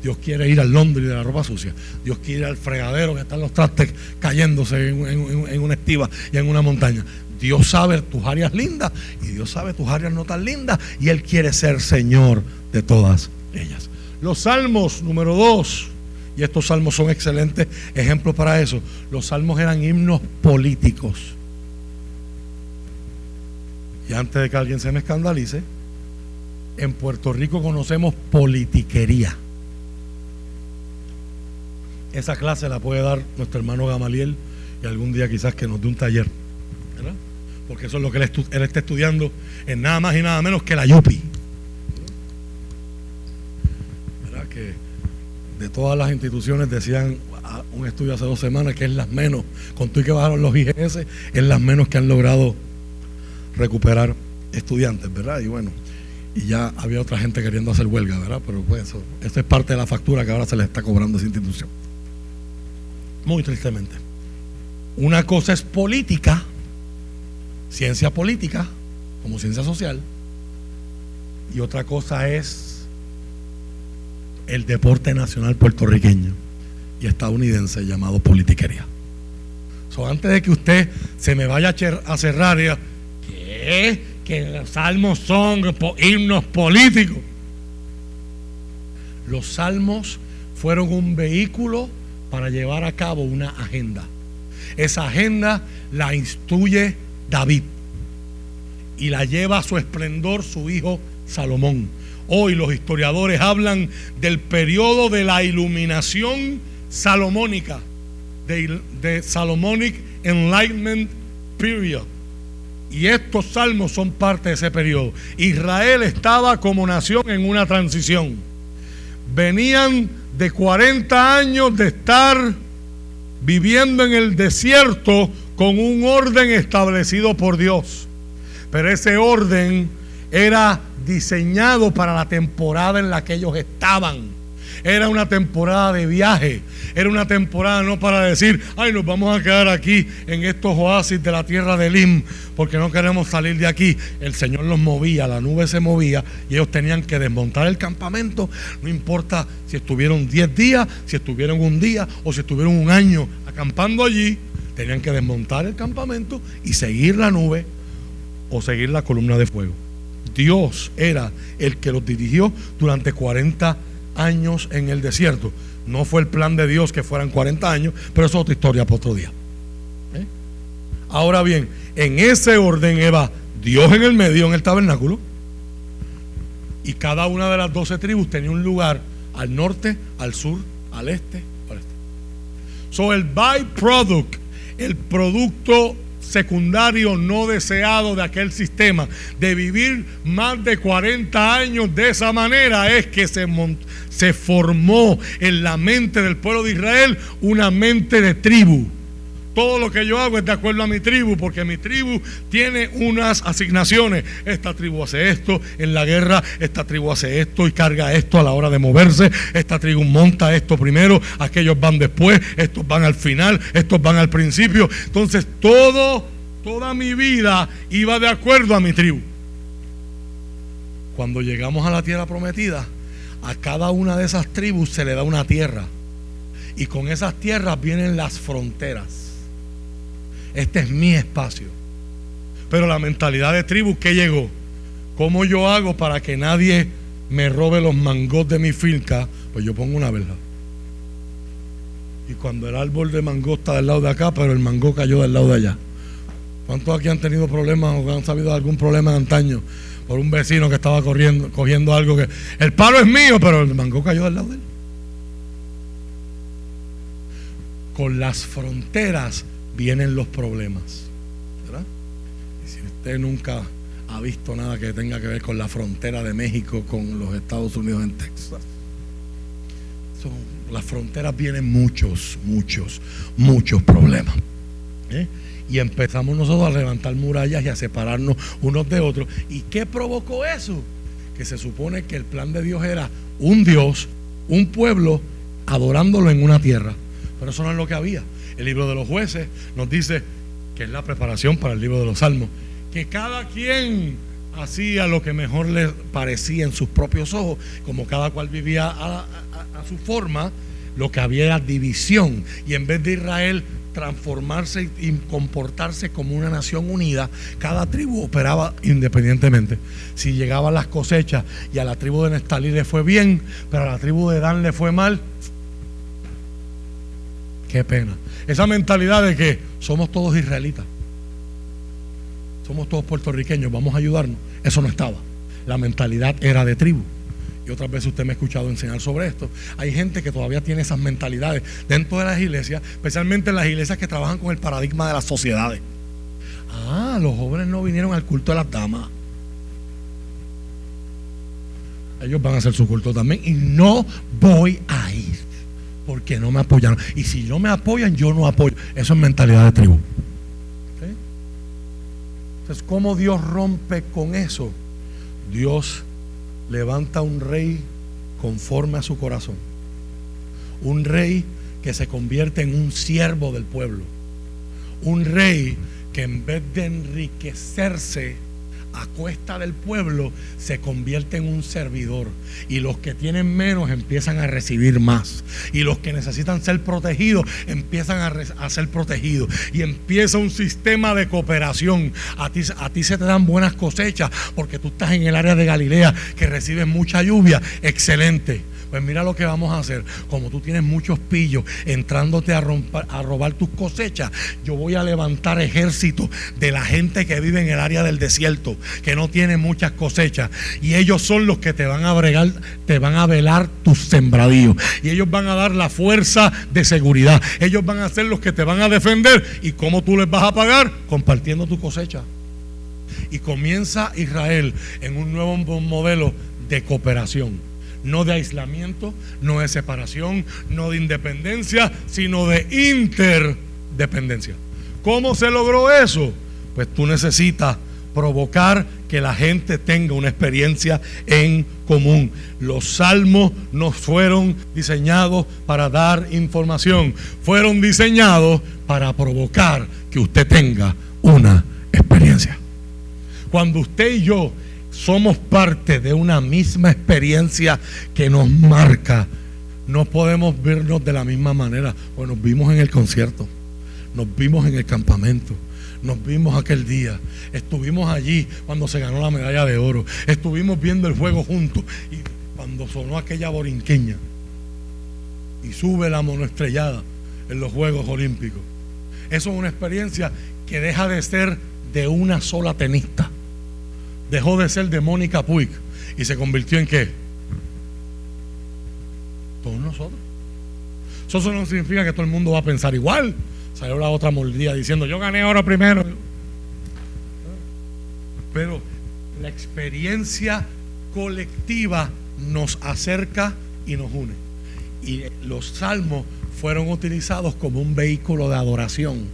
Dios quiere ir al Londres de la ropa sucia. Dios quiere ir al fregadero que están los trastes cayéndose en, una estiva y en una montaña. Dios sabe tus áreas lindas y Dios sabe tus áreas no tan lindas y Él quiere ser Señor de todas ellas. Los salmos número 2 y estos salmos son excelentes ejemplos para eso. Los salmos eran himnos políticos. Y antes de que alguien se me escandalice, en Puerto Rico conocemos politiquería. Esa clase la puede dar nuestro hermano Gamaliel y algún día quizás que nos dé un taller. ¿Verdad? Porque eso es lo que él, está estudiando en nada más y nada menos que la Yupi. que de todas las instituciones decían ah, un estudio hace dos semanas que es las menos, con tú y que bajaron los IGS, es las menos que han logrado recuperar estudiantes, ¿verdad? Y bueno, y ya había otra gente queriendo hacer huelga, ¿verdad? Pero pues eso, eso es parte de la factura que ahora se le está cobrando a esa institución. Muy tristemente. Una cosa es política, ciencia política, como ciencia social, y otra cosa es el deporte nacional puertorriqueño y estadounidense llamado politiquería. So, antes de que usted se me vaya a cerrar, ¿qué? Que los salmos son himnos políticos. Los salmos fueron un vehículo para llevar a cabo una agenda. Esa agenda la instruye David y la lleva a su esplendor su hijo Salomón. Hoy los historiadores hablan del periodo de la iluminación salomónica, de, Salomonic Enlightenment Period. Y estos salmos son parte de ese periodo. Israel estaba como nación en una transición. Venían de 40 años de estar viviendo en el desierto con un orden establecido por Dios. Pero ese orden era diseñado para la temporada en la que ellos estaban. Era una temporada de viaje. Era una temporada no para decir, ay, nos vamos a quedar aquí en estos oasis de la tierra de Lim, porque no queremos salir de aquí. El Señor los movía, la nube se movía y ellos tenían que desmontar el campamento. No importa si estuvieron 10 días, si estuvieron un día o si estuvieron un año acampando allí, tenían que desmontar el campamento y seguir la nube o seguir la columna de fuego. Dios era el que los dirigió durante 40 años en el desierto. No fue el plan de Dios que fueran 40 años, pero eso es otra historia para otro día. ¿Eh? Ahora bien, en ese orden Eva, Dios en el medio, en el tabernáculo, y cada una de las 12 tribus tenía un lugar al norte, al sur, al este, al este. So el byproduct, el producto secundario no deseado de aquel sistema, de vivir más de 40 años de esa manera, es que se, se formó en la mente del pueblo de Israel una mente de tribu. Todo lo que yo hago es de acuerdo a mi tribu, porque mi tribu tiene unas asignaciones. Esta tribu hace esto en la guerra, esta tribu hace esto y carga esto a la hora de moverse. Esta tribu monta esto primero, aquellos van después, estos van al final, estos van al principio. Entonces todo, toda mi vida iba de acuerdo a mi tribu. Cuando llegamos a la tierra prometida, a cada una de esas tribus se le da una tierra. Y con esas tierras vienen las fronteras este es mi espacio. Pero la mentalidad de tribu que llegó, ¿cómo yo hago para que nadie me robe los mangos de mi finca? Pues yo pongo una verja. Y cuando el árbol de mango está del lado de acá, pero el mango cayó del lado de allá. ¿Cuántos aquí han tenido problemas o han sabido algún problema en antaño por un vecino que estaba corriendo, cogiendo algo que el palo es mío, pero el mango cayó del lado de él? Con las fronteras vienen los problemas. ¿verdad? Y si usted nunca ha visto nada que tenga que ver con la frontera de México con los Estados Unidos en Texas, las fronteras vienen muchos, muchos, muchos problemas. ¿eh? Y empezamos nosotros a levantar murallas y a separarnos unos de otros. ¿Y qué provocó eso? Que se supone que el plan de Dios era un Dios, un pueblo, adorándolo en una tierra. Pero eso no es lo que había el libro de los jueces nos dice que es la preparación para el libro de los salmos, que cada quien hacía lo que mejor le parecía en sus propios ojos, como cada cual vivía a, su forma, lo que había era división. Y en vez de Israel transformarse y comportarse como una nación unida, cada tribu operaba independientemente. Si llegaban las cosechas y a la tribu de Nestalí le fue bien, pero a la tribu de Dan le fue mal, qué pena. Esa mentalidad de que somos todos israelitas, somos todos puertorriqueños, vamos a ayudarnos, eso no estaba. La mentalidad era de tribu. Y otras veces usted me ha escuchado enseñar sobre esto. Hay gente que todavía tiene esas mentalidades dentro de las iglesias, especialmente en las iglesias que trabajan con el paradigma de las sociedades. Ah, los jóvenes no vinieron al culto de las damas. ellos van a hacer su culto también y no voy a ir porque no me apoyaron. Y si no me apoyan, yo no apoyo. Eso es mentalidad de tribu. Entonces, ¿cómo Dios rompe con eso? Dios levanta un rey conforme a su corazón. Un rey que se convierte en un siervo del pueblo. Un rey que en vez de enriquecerse, a cuesta del pueblo se convierte en un servidor. Y los que tienen menos empiezan a recibir más. Y los que necesitan ser protegidos empiezan a, ser protegidos. Y empieza un sistema de cooperación. A ti, a ti se te dan buenas cosechas porque tú estás en el área de Galilea que recibes mucha lluvia. Excelente. Pues mira lo que vamos a hacer. Como tú tienes muchos pillos entrándote a, a robar tus cosechas, yo voy a levantar ejército de la gente que vive en el área del desierto, que no tiene muchas cosechas. Y ellos son los que te van a bregar, te van a velar tus sembradíos. Y ellos van a dar la fuerza de seguridad. Ellos van a ser los que te van a defender. ¿Y cómo tú les vas a pagar? Compartiendo tu cosecha. Y comienza Israel en un nuevo modelo de cooperación no de aislamiento, no de separación, no de independencia, sino de interdependencia. ¿Cómo se logró eso? Pues tú necesitas provocar que la gente tenga una experiencia en común. Los salmos no fueron diseñados para dar información, fueron diseñados para provocar que usted tenga una experiencia. Cuando usted y yo somos parte de una misma experiencia que nos marca. No podemos vernos de la misma manera. Pues nos vimos en el concierto, nos vimos en el campamento, nos vimos aquel día, estuvimos allí cuando se ganó la medalla de oro, estuvimos viendo el juego juntos y cuando sonó aquella borinqueña y sube la monoestrellada en los Juegos Olímpicos. Eso es una experiencia que deja de ser de una sola tenista dejó de ser de Mónica Puig y se convirtió en qué? Todos nosotros. Eso no significa que todo el mundo va a pensar igual. Salió la otra mordida diciendo, yo gané ahora primero. Pero la experiencia colectiva nos acerca y nos une. Y los salmos fueron utilizados como un vehículo de adoración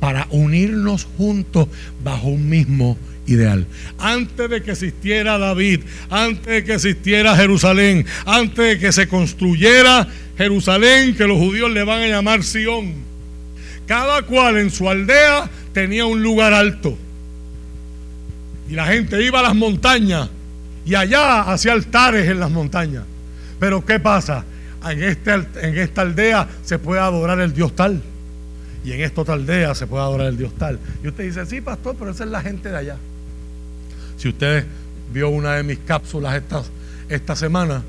para unirnos juntos bajo un mismo ideal. Antes de que existiera David, antes de que existiera Jerusalén, antes de que se construyera Jerusalén, que los judíos le van a llamar Sión, cada cual en su aldea tenía un lugar alto. Y la gente iba a las montañas y allá hacía altares en las montañas. Pero ¿qué pasa? En, este, esta aldea se puede adorar el Dios tal. Y en esta otra aldea se puede adorar el Dios tal. Y usted dice, sí, pastor, pero esa es la gente de allá. Si usted vio una de mis cápsulas esta, esta semana,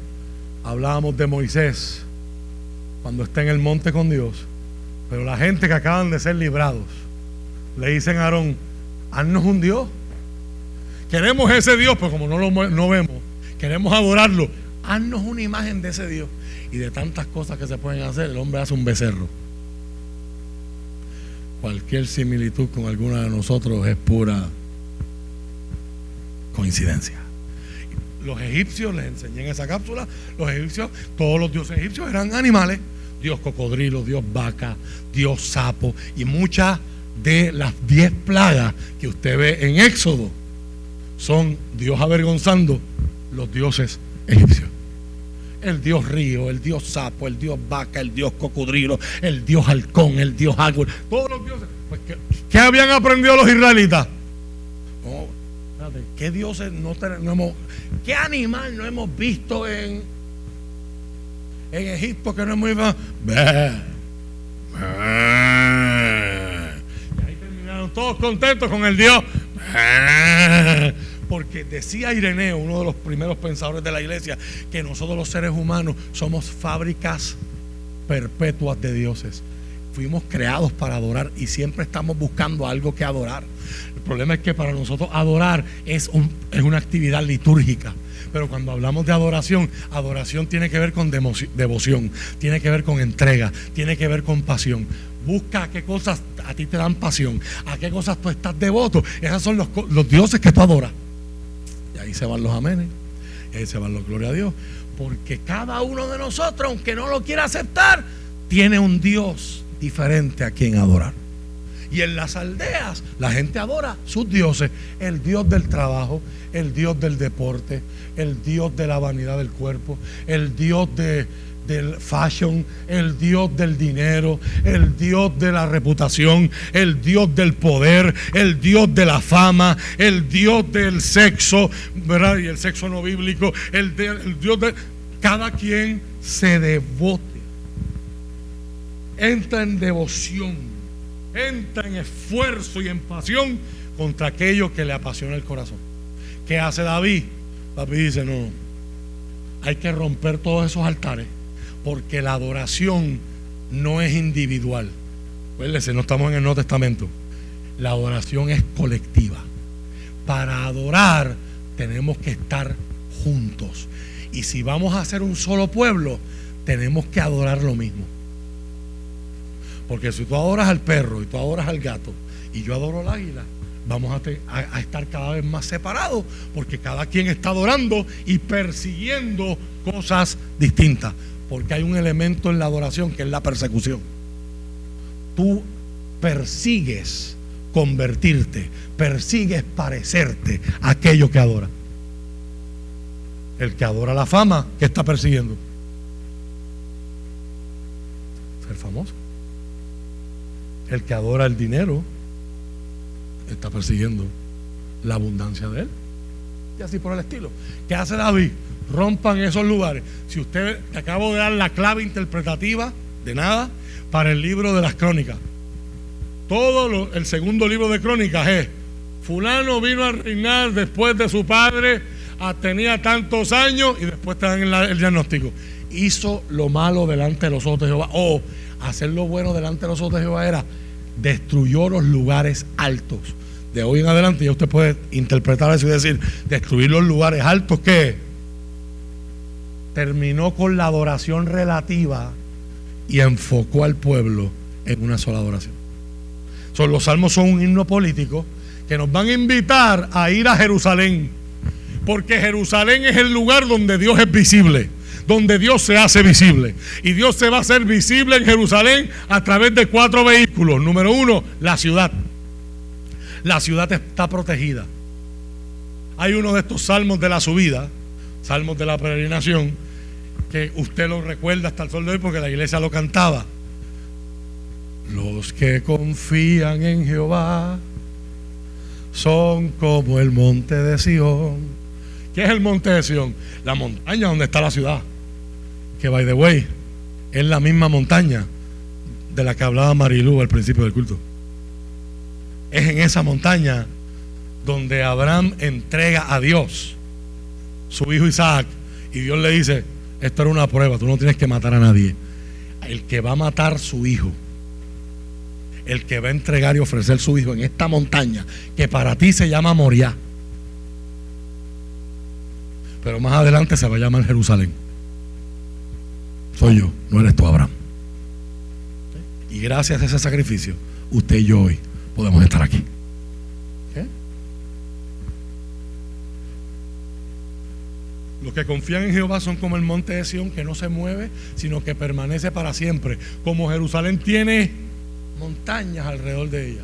hablábamos de Moisés cuando está en el monte con Dios. Pero la gente que acaban de ser librados le dicen a Aarón, haznos un Dios. Queremos ese Dios, pero como no lo no vemos, queremos adorarlo. Haznos una imagen de ese Dios. Y de tantas cosas que se pueden hacer, el hombre hace un becerro. Cualquier similitud con alguna de nosotros es pura coincidencia. Los egipcios, les enseñé en esa cápsula, los egipcios, todos los dioses egipcios eran animales. Dios cocodrilo, Dios vaca, Dios sapo y muchas de las diez plagas que usted ve en Éxodo son Dios avergonzando los dioses egipcios. El dios río, el dios sapo, el dios vaca, el dios cocodrilo, el dios halcón, el dios águila, todos los dioses. Pues, ¿qué, habían aprendido los israelitas? ¿Qué dioses no, tenemos, qué animal no hemos visto en, en Egipto que no hemos visto? Y ahí terminaron todos contentos con el Dios. Porque decía Ireneo, uno de los primeros pensadores de la iglesia, que nosotros los seres humanos somos fábricas perpetuas de dioses. Fuimos creados para adorar y siempre estamos buscando algo que adorar. Problema es que para nosotros adorar es, es una actividad litúrgica. Pero cuando hablamos de adoración, adoración tiene que ver con devoción, tiene que ver con entrega, tiene que ver con pasión. Busca a qué cosas a ti te dan pasión, a qué cosas tú estás devoto. Esos son los, los dioses que tú adoras. Y ahí se van los amenes. Ese valor, gloria a Dios. Porque cada uno de nosotros, aunque no lo quiera aceptar, tiene un Dios diferente a quien adorar. Y en las aldeas la gente adora sus dioses, el Dios del trabajo, el Dios del deporte, el Dios de la vanidad del cuerpo, el Dios de, del fashion, el Dios del dinero, el Dios de la reputación, el Dios del poder, el Dios de la fama, el Dios del sexo, ¿verdad? Y el sexo no bíblico, el, el Dios de... Cada quien se devote, entra en devoción, entra en esfuerzo y en pasión contra aquello que le apasiona el corazón. ¿Qué hace David? David dice, no, hay que romper todos esos altares porque la adoración no es individual. Acuérdense, no estamos en el Nuevo Testamento. La adoración es colectiva. Para adorar tenemos que estar juntos. Y si vamos a ser un solo pueblo, tenemos que adorar lo mismo. Porque si tú adoras al perro y tú adoras al gato y yo adoro al águila, vamos a, estar cada vez más separados porque cada quien está adorando y persiguiendo cosas distintas. Porque hay un elemento en la adoración que es la persecución. Tú persigues convertirte, persigues parecerte a aquello que adora. El que adora la fama, ¿qué está persiguiendo? Ser famoso. El que adora el dinero, está persiguiendo la abundancia de él. Y así por el estilo. ¿Qué hace David? Rompan esos lugares. Si usted te acabo de dar la clave interpretativa de nada para el libro de las crónicas. Todo el segundo libro de crónicas es fulano vino a reinar después de su padre, tenía tantos años y después te dan el, diagnóstico. Hizo lo malo delante de los ojos de Jehová. O hacer lo bueno delante de los ojos de Jehová era destruyó los lugares altos. De hoy en adelante ya usted puede interpretar eso y decir, destruir los lugares altos que terminó con la adoración relativa y enfocó al pueblo en una sola adoración. Son, los salmos son un himno político que nos van a invitar a ir a Jerusalén, porque Jerusalén es el lugar donde Dios es visible donde Dios se hace visible. Y Dios se va a hacer visible en Jerusalén a través de cuatro vehículos. Número uno, la ciudad. La ciudad está protegida. Hay uno de estos salmos de la subida, salmos de la peregrinación, que usted lo recuerda hasta el sol de hoy porque la iglesia lo cantaba. Los que confían en Jehová son como el monte de Sión. ¿Qué es el monte de Sión? La montaña donde está la ciudad que by the way, es la misma montaña de la que hablaba Marilú al principio del culto. Es en esa montaña donde Abraham entrega a Dios su hijo Isaac y Dios le dice, esto era una prueba, tú no tienes que matar a nadie. El que va a matar su hijo, el que va a entregar y ofrecer su hijo en esta montaña, que para ti se llama Moriah, pero más adelante se va a llamar Jerusalén soy yo, no eres tú, Abraham. Y gracias a ese sacrificio, usted y yo hoy podemos estar aquí. Los que confían en Jehová son como el monte de Sión que no se mueve, sino que permanece para siempre. Como Jerusalén tiene montañas alrededor de ella.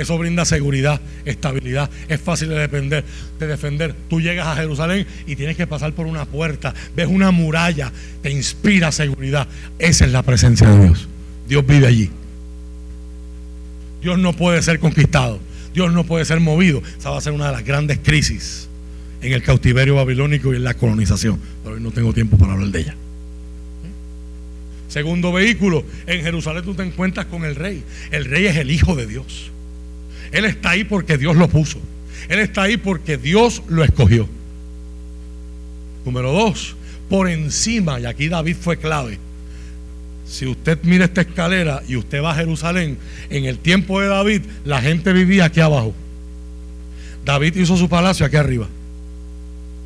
Eso brinda seguridad, estabilidad. Es fácil de defender, de defender. Tú llegas a Jerusalén y tienes que pasar por una puerta. Ves una muralla. Te inspira seguridad. Esa es la presencia de Dios. Dios vive allí. Dios no puede ser conquistado. Dios no puede ser movido. Esa va a ser una de las grandes crisis en el cautiverio babilónico y en la colonización. Pero hoy no tengo tiempo para hablar de ella. Segundo vehículo, en Jerusalén tú te encuentras con el rey. El rey es el Hijo de Dios. Él está ahí porque Dios lo puso. Él está ahí porque Dios lo escogió. Número dos, por encima, y aquí David fue clave. Si usted mira esta escalera y usted va a Jerusalén, en el tiempo de David, la gente vivía aquí abajo. David hizo su palacio aquí arriba.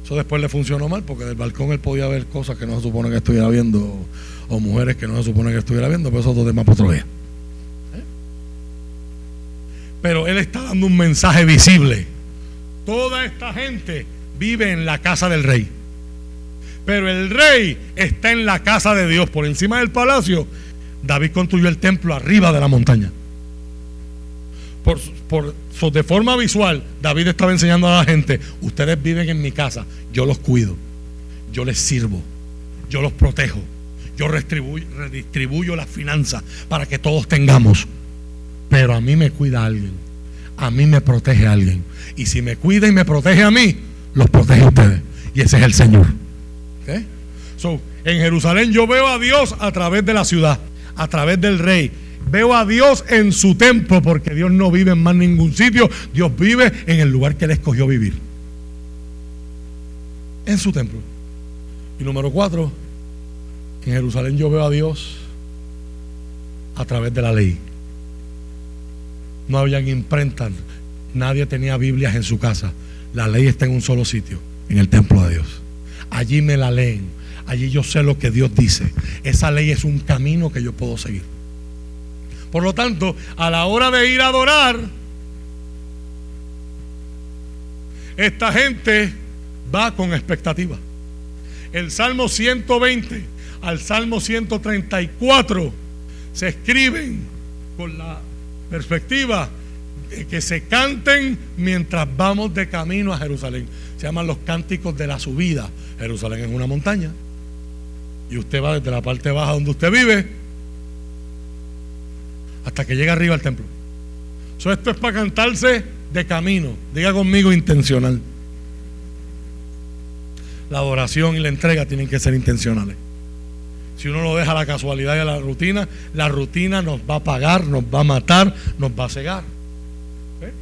Eso después le funcionó mal porque del balcón él podía ver cosas que no se supone que estuviera viendo o mujeres que no se supone que estuviera viendo, pero eso es otro tema para otro día pero Él está dando un mensaje visible. Toda esta gente vive en la casa del rey. Pero el rey está en la casa de Dios, por encima del palacio. David construyó el templo arriba de la montaña. Por, por, de forma visual, David estaba enseñando a la gente, ustedes viven en mi casa, yo los cuido, yo les sirvo, yo los protejo, yo redistribuyo las finanzas para que todos tengamos. Pero a mí me cuida alguien, a mí me protege alguien. Y si me cuida y me protege a mí, los protege a ustedes. Y ese es el Señor. en Jerusalén yo veo a Dios a través de la ciudad, a través del rey. Veo a Dios en su templo, porque Dios no vive en más ningún sitio. Dios vive en el lugar que Él escogió vivir. En su templo. Y número cuatro, en Jerusalén yo veo a Dios a través de la ley. No habían imprentas, nadie tenía Biblias en su casa. La ley está en un solo sitio, en el templo de Dios. Allí me la leen, allí yo sé lo que Dios dice. Esa ley es un camino que yo puedo seguir. Por lo tanto, a la hora de ir a adorar, esta gente va con expectativa. El Salmo 120 al Salmo 134 se escriben con la perspectiva de que se canten mientras vamos de camino a Jerusalén. Se llaman los cánticos de la subida. Jerusalén es una montaña. Y usted va desde la parte baja donde usted vive hasta que llega arriba al templo. esto es para cantarse de camino. Diga conmigo intencional. La adoración y la entrega tienen que ser intencionales. Si uno lo deja a la casualidad y a la rutina, la rutina nos va a pagar, nos va a matar, nos va a cegar. ¿Eh?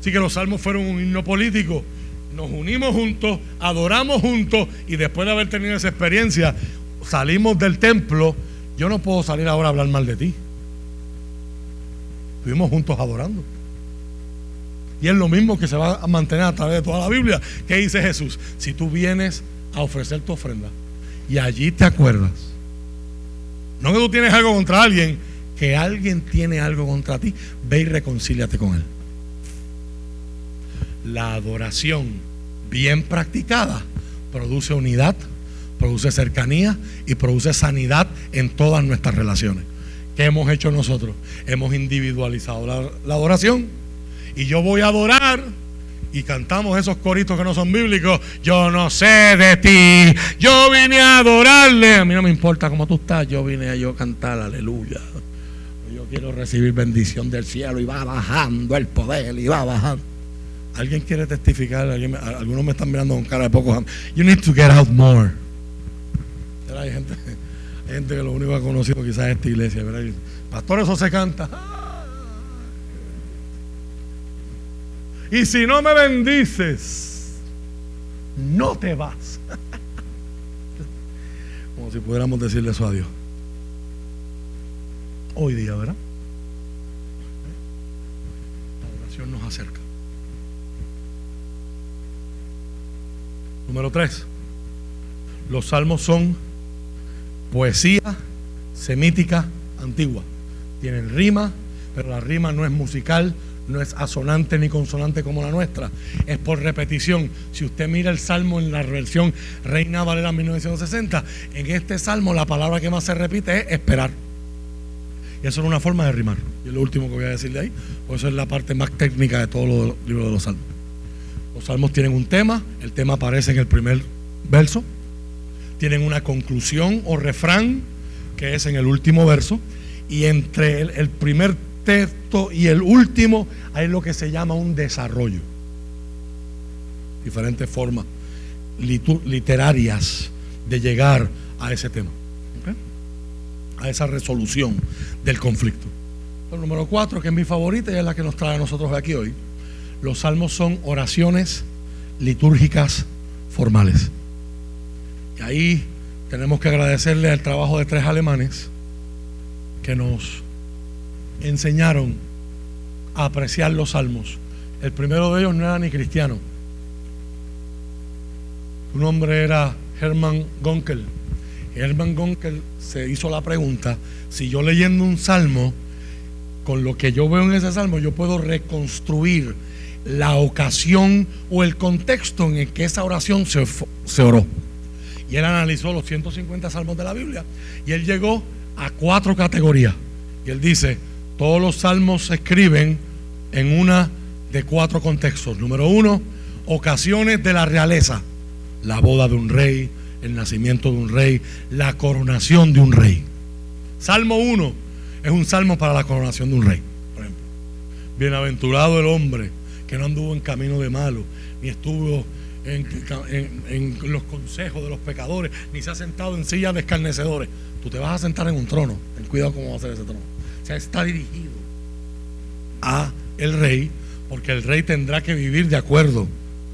Así que los salmos fueron un himno político. Nos unimos juntos, adoramos juntos y después de haber tenido esa experiencia, salimos del templo. Yo no puedo salir ahora a hablar mal de ti. Estuvimos juntos adorando. Y es lo mismo que se va a mantener a través de toda la Biblia. ¿Qué dice Jesús? Si tú vienes a ofrecer tu ofrenda, y allí te acuerdas. No que tú tienes algo contra alguien, que alguien tiene algo contra ti, ve y reconcíliate con él. La adoración bien practicada produce unidad, produce cercanía y produce sanidad en todas nuestras relaciones. ¿Qué hemos hecho nosotros? Hemos individualizado la, la adoración. Y yo voy a adorar y cantamos esos coritos que no son bíblicos, yo no sé de ti, yo vine a adorarle, a mí no me importa cómo tú estás, yo vine a yo cantar aleluya. Yo quiero recibir bendición del cielo y va bajando el poder y va bajando. ¿Alguien quiere testificar? algunos me están mirando con cara de poco. You need to get out more. Hay gente, hay gente que lo único que ha conocido quizás es esta iglesia. Pastor, eso se canta. Y si no me bendices, no te vas. Como si pudiéramos decirle eso a Dios. Hoy día, ¿verdad? La oración nos acerca. Número tres. Los salmos son poesía semítica antigua. Tienen rima, pero la rima no es musical, no es asonante ni consonante como la nuestra, es por repetición. Si usted mira el salmo en la versión Reina Valera 1960, en este salmo la palabra que más se repite es esperar. Y eso es una forma de rimar. Y es lo último que voy a decir de ahí, por eso es la parte más técnica de todos los libros de los salmos. Los salmos tienen un tema, el tema aparece en el primer verso, tienen una conclusión o refrán que es en el último verso, y entre el, el primer texto y el último hay lo que se llama un desarrollo. Diferentes formas literarias de llegar a ese tema, a esa resolución del conflicto. El número cuatro, que es mi favorita y es la que nos trae a nosotros aquí hoy. Los salmos son oraciones litúrgicas formales. Y ahí tenemos que agradecerle al trabajo de tres alemanes que nos enseñaron a apreciar los salmos. El primero de ellos no era ni cristiano. Su nombre era Hermann Gonkel. Hermann Gonkel se hizo la pregunta, si yo leyendo un salmo, con lo que yo veo en ese salmo, yo puedo reconstruir la ocasión o el contexto en el que esa oración se, se oró. Y él analizó los 150 salmos de la Biblia y él llegó a cuatro categorías. Y él dice, todos los salmos se escriben en una de cuatro contextos. Número uno, ocasiones de la realeza. La boda de un rey, el nacimiento de un rey, la coronación de un rey. Salmo 1 es un salmo para la coronación de un rey. Por ejemplo, bienaventurado el hombre que no anduvo en camino de malo, ni estuvo en, los consejos de los pecadores, ni se ha sentado en sillas de escarnecedores. Tú te vas a sentar en un trono. Ten cuidado cómo va a ser ese trono. Sea, está dirigido a el rey, porque el rey tendrá que vivir de acuerdo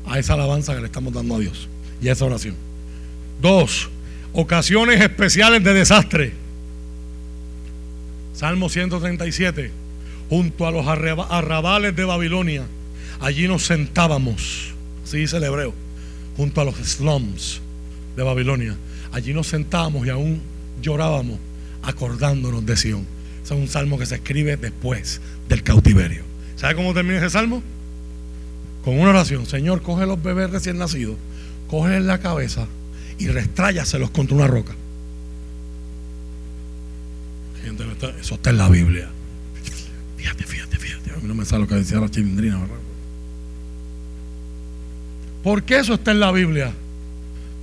a esa alabanza que le estamos dando a Dios y a esa oración. Dos, ocasiones especiales de desastre. Salmo 137, junto a los arrabales de Babilonia, allí nos sentábamos, así dice el hebreo, junto a los slums de Babilonia. Allí nos sentábamos y aún llorábamos acordándonos de Sión. Es un salmo que se escribe después del cautiverio. ¿Sabe cómo termina ese salmo? Con una oración. Señor, coge los bebés recién nacidos, en la cabeza y restráyaselos contra una roca. Eso está en la Biblia. Fíjate, fíjate, fíjate. A mí no me sabe lo que decía la chilindrina, ¿verdad? ¿Por qué eso está en la Biblia?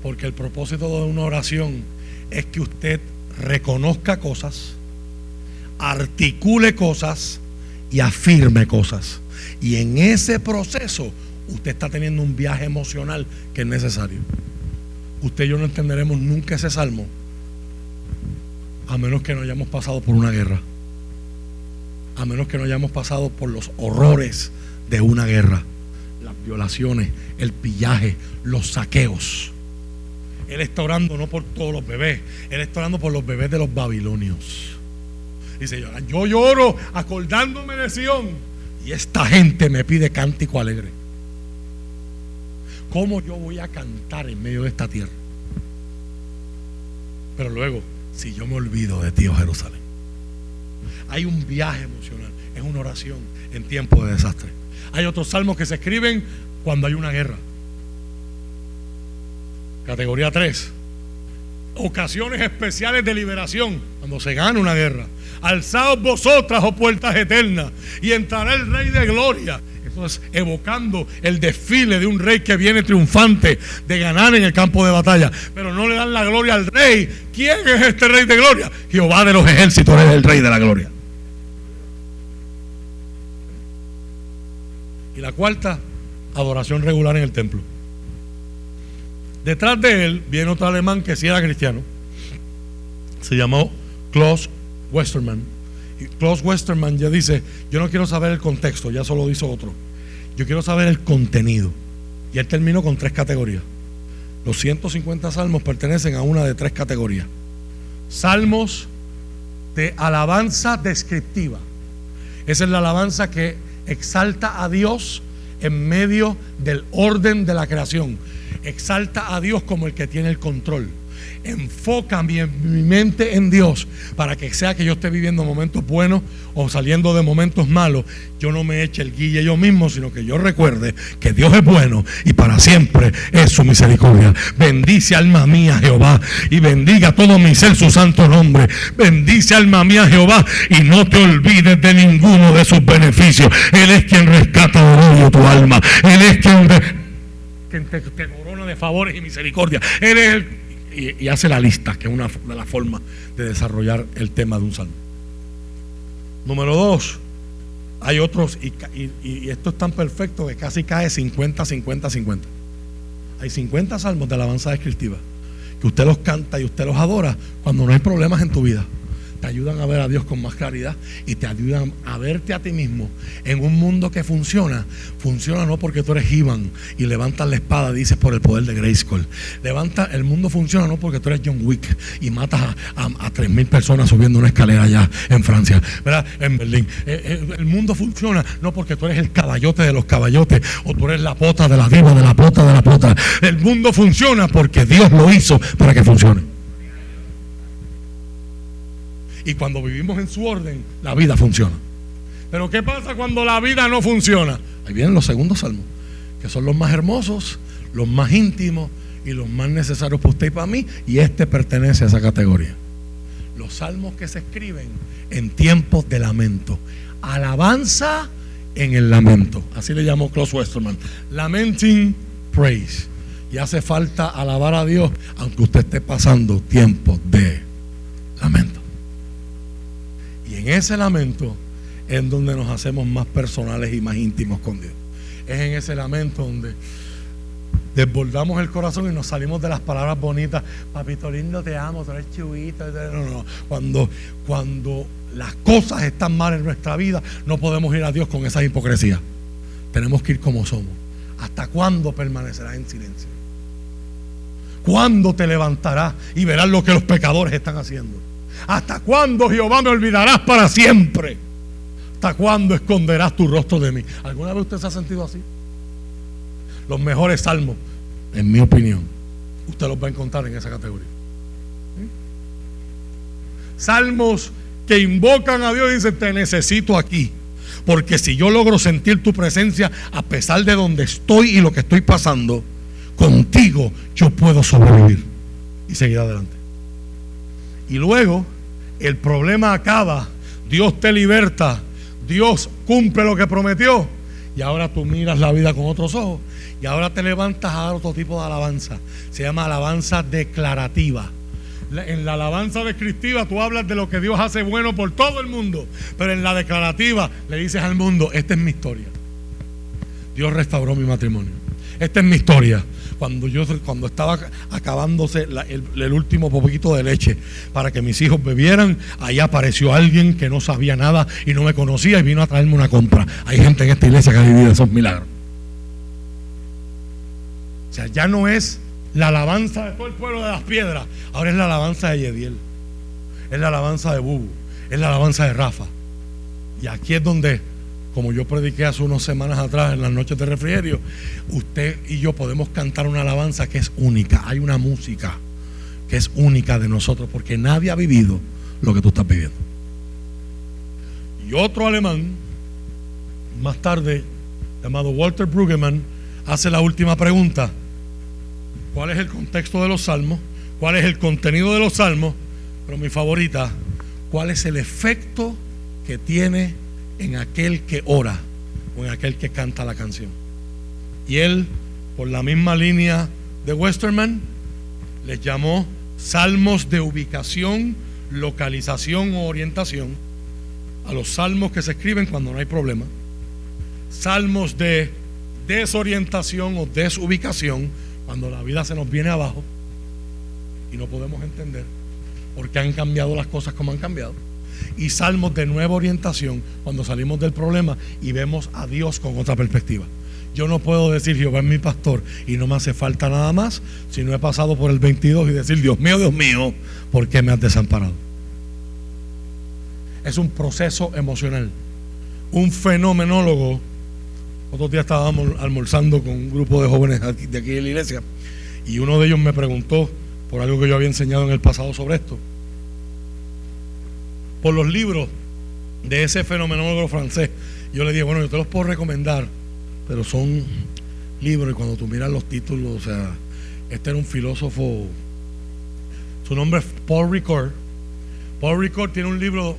Porque el propósito de una oración es que usted reconozca cosas, articule cosas y afirme cosas. Y en ese proceso usted está teniendo un viaje emocional que es necesario. Usted y yo no entenderemos nunca ese salmo a menos que no hayamos pasado por una guerra. A menos que no hayamos pasado por los horrores de una guerra. Las violaciones, el pillaje, los saqueos. Él está orando no por todos los bebés, él está orando por los bebés de los babilonios. Dice, yo lloro acordándome de Sion y esta gente me pide cántico alegre. ¿Cómo yo voy a cantar en medio de esta tierra? Pero luego, si yo me olvido de ti, oh Jerusalén, hay un viaje emocional, es una oración en tiempo de desastre. Hay otros salmos que se escriben cuando hay una guerra. Categoría 3. Ocasiones especiales de liberación, cuando se gana una guerra. Alzaos vosotras, oh puertas eternas, y entrará el Rey de Gloria. Eso es evocando el desfile de un rey que viene triunfante de ganar en el campo de batalla. Pero no le dan la gloria al rey. ¿Quién es este Rey de Gloria? Jehová de los ejércitos es el Rey de la Gloria. Y la cuarta, adoración regular en el templo. Detrás de él viene otro alemán que sí era cristiano. Se llamó Klaus Westermann. Y Klaus Westermann ya dice, yo no quiero saber el contexto, ya solo dice otro. Yo quiero saber el contenido. Y él terminó con tres categorías. Los 150 salmos pertenecen a una de tres categorías. Salmos de alabanza descriptiva. Esa es la alabanza que exalta a Dios en medio del orden de la creación. Exalta a Dios como el que tiene el control enfoca mi, mente en Dios para que sea que yo esté viviendo momentos buenos o saliendo de momentos malos, yo no me eche el guille yo mismo, sino que yo recuerde que Dios es bueno y para siempre es su misericordia. Bendice alma mía Jehová y bendiga todo mi ser su santo nombre. Bendice alma mía Jehová y no te olvides de ninguno de sus beneficios. Él es quien rescata de tu alma. Él es quien, te, favores y misericordia. Él es el y, hace la lista, que es una de las formas de desarrollar el tema de un salmo. Número dos, hay otros, y, y, esto es tan perfecto que casi cae 50, 50, 50. Hay 50 salmos de alabanza descriptiva que usted los canta y usted los adora cuando no hay problemas en tu vida te ayudan a ver a Dios con más claridad y te ayudan a verte a ti mismo en un mundo que funciona. Funciona no porque tú eres Ivan y levantas la espada, dices por el poder de Grayskull. Levanta, el mundo funciona no porque tú eres John Wick y matas a, tres mil personas subiendo una escalera allá en Francia, ¿verdad? En Berlín. Eh, eh, el mundo funciona no porque tú eres el caballote de los caballotes o tú eres la pota de la diva de la pota de la pota. El mundo funciona porque Dios lo hizo para que funcione. Y cuando vivimos en su orden, la vida funciona. Pero ¿qué pasa cuando la vida no funciona? Ahí vienen los segundos salmos, que son los más hermosos, los más íntimos y los más necesarios para usted y para mí, y este pertenece a esa categoría. Los salmos que se escriben en tiempos de lamento. Alabanza en el lamento. Así le llamó Klaus Westerman. Lamenting praise. Y hace falta alabar a Dios, aunque usted esté pasando tiempos de lamento. En ese lamento es donde nos hacemos más personales y más íntimos con Dios. Es en ese lamento donde desbordamos el corazón y nos salimos de las palabras bonitas. Papito lindo, te amo, tú eres chubito. No, no, Cuando, cuando las cosas están mal en nuestra vida, no podemos ir a Dios con esa hipocresía. Tenemos que ir como somos. ¿Hasta cuándo permanecerás en silencio? ¿Cuándo te levantarás y verás lo que los pecadores están haciendo? ¿Hasta cuándo Jehová me olvidarás para siempre? ¿Hasta cuándo esconderás tu rostro de mí? ¿Alguna vez usted se ha sentido así? Los mejores salmos, en mi opinión, usted los va a encontrar en esa categoría. Salmos que invocan a Dios y dicen, te necesito aquí. Porque si yo logro sentir tu presencia a pesar de donde estoy y lo que estoy pasando, contigo yo puedo sobrevivir y seguir adelante. Y luego el problema acaba, Dios te liberta, Dios cumple lo que prometió y ahora tú miras la vida con otros ojos y ahora te levantas a dar otro tipo de alabanza. Se llama alabanza declarativa. En la alabanza descriptiva tú hablas de lo que Dios hace bueno por todo el mundo, pero en la declarativa le dices al mundo, esta es mi historia. Dios restauró mi matrimonio. Esta es mi historia. Cuando yo cuando estaba acabándose el, el, último poquito de leche para que mis hijos bebieran, ahí apareció alguien que no sabía nada y no me conocía y vino a traerme una compra. Hay gente en esta iglesia que ha vivido esos milagros. O sea, ya no es la alabanza de todo el pueblo de las piedras, ahora es la alabanza de Yediel, es la alabanza de Bubu, es la alabanza de Rafa. Y aquí es donde como yo prediqué hace unas semanas atrás en las noches de refrigerio, usted y yo podemos cantar una alabanza que es única. Hay una música que es única de nosotros porque nadie ha vivido lo que tú estás viviendo. Y otro alemán, más tarde, llamado Walter Brueggemann, hace la última pregunta. ¿Cuál es el contexto de los salmos? ¿Cuál es el contenido de los salmos? Pero mi favorita, ¿cuál es el efecto que tiene en aquel que ora o en aquel que canta la canción. Y él, por la misma línea de Westerman, les llamó salmos de ubicación, localización o orientación a los salmos que se escriben cuando no hay problema. Salmos de desorientación o desubicación cuando la vida se nos viene abajo y no podemos entender por qué han cambiado las cosas como han cambiado y salmos de nueva orientación cuando salimos del problema y vemos a Dios con otra perspectiva. Yo no puedo decir Jehová es mi pastor y no me hace falta nada más si no he pasado por el 22 y decir Dios mío, Dios mío, ¿por qué me has desamparado? Es un proceso emocional. Un fenomenólogo, otro día estábamos almorzando con un grupo de jóvenes de aquí de la iglesia y uno de ellos me preguntó por algo que yo había enseñado en el pasado sobre esto por los libros de ese fenomenólogo francés. Yo le dije, bueno, yo te los puedo recomendar, pero son libros y cuando tú miras los títulos, o sea, este era un filósofo, su nombre es Paul Ricord. Paul Ricord tiene un libro,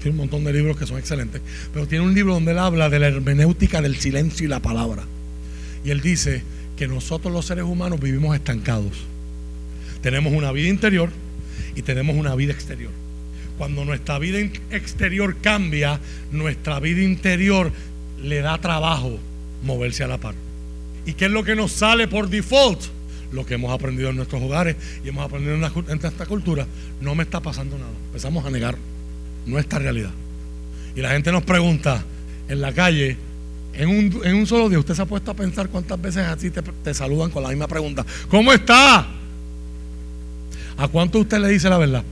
tiene un montón de libros que son excelentes, pero tiene un libro donde él habla de la hermenéutica del silencio y la palabra. Y él dice que nosotros los seres humanos vivimos estancados. Tenemos una vida interior y tenemos una vida exterior. Cuando nuestra vida exterior cambia, nuestra vida interior le da trabajo moverse a la par. ¿Y qué es lo que nos sale por default? Lo que hemos aprendido en nuestros hogares y hemos aprendido en, esta cultura. No me está pasando nada. Empezamos a negar nuestra realidad. Y la gente nos pregunta en la calle, en un, solo día, usted se ha puesto a pensar cuántas veces así te, te saludan con la misma pregunta. ¿Cómo está? ¿A cuánto usted le dice la verdad?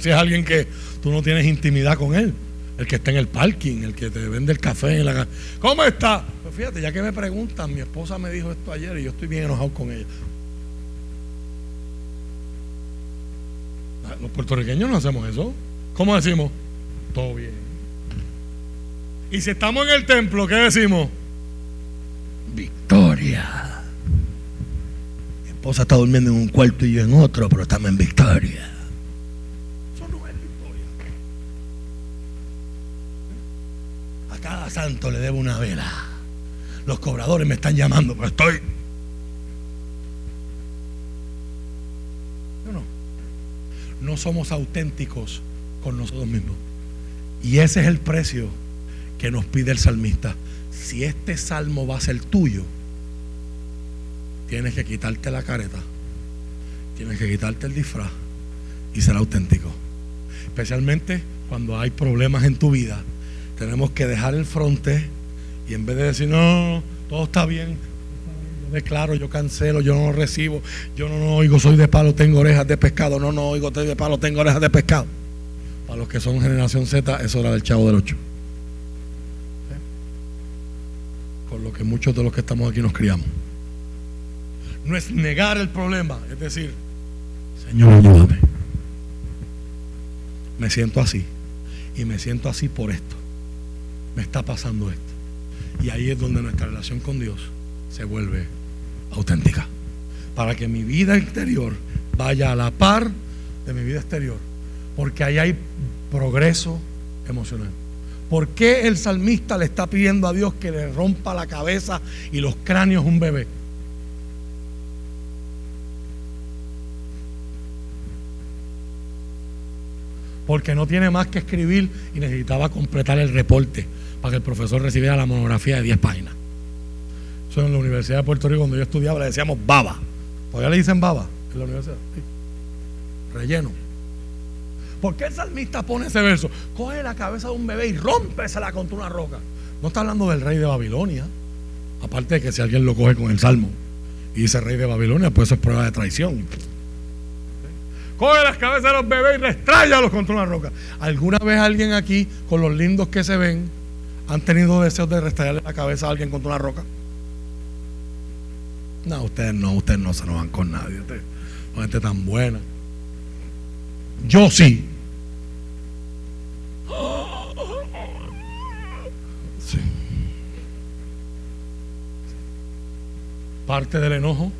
si es alguien que tú no tienes intimidad con él. El que está en el parking, el que te vende el café en la ¿Cómo está? Pues fíjate, ya que me preguntan, mi esposa me dijo esto ayer y yo estoy bien enojado con ella. Los puertorriqueños no hacemos eso. ¿Cómo decimos? Todo bien. Y si estamos en el templo, ¿qué decimos? Victoria. Mi esposa está durmiendo en un cuarto y yo en otro, pero estamos en victoria. Santo le debo una vela. Los cobradores me están llamando, pero estoy. No, no. No somos auténticos con nosotros mismos. Y ese es el precio que nos pide el salmista. Si este salmo va a ser tuyo, tienes que quitarte la careta, tienes que quitarte el disfraz y ser auténtico. Especialmente cuando hay problemas en tu vida, tenemos que dejar el fronte y en vez de decir, no, todo está bien, yo declaro, yo cancelo, yo no recibo, yo no, no oigo, soy de palo, tengo orejas de pescado, no, no oigo, soy de palo, tengo orejas de pescado. Para los que son generación Z, eso era del chavo del 8. Con lo que muchos de los que estamos aquí nos criamos no es negar el problema, es decir, Señor, ayúdame. Me siento así. Y me siento así por esto. Me está pasando esto. Y ahí es donde nuestra relación con Dios se vuelve auténtica. Para que mi vida interior vaya a la par de mi vida exterior. Porque ahí hay progreso emocional. ¿Por qué el salmista le está pidiendo a Dios que le rompa la cabeza y los cráneos un bebé? porque no tiene más que escribir y necesitaba completar el reporte para que el profesor recibiera la monografía de 10 páginas. Eso en la Universidad de Puerto Rico, cuando yo estudiaba, le decíamos baba. ¿Todavía le dicen baba en la universidad? Relleno. ¿Por qué el salmista pone ese verso? Coge la cabeza de un bebé y rómpesela contra una roca. No está hablando del rey de Babilonia. Aparte de que si alguien lo coge con el salmo y dice rey de Babilonia, pues eso es prueba de traición coge las cabezas de los bebés y restráyalos contra una roca. ¿Alguna vez alguien aquí, con los lindos que se ven, han tenido deseos de restrayarle la cabeza a alguien contra una roca? No, ustedes no, ustedes no se nos van con nadie. Ustedes gente tan buena. Yo sí. Sí. Parte del enojo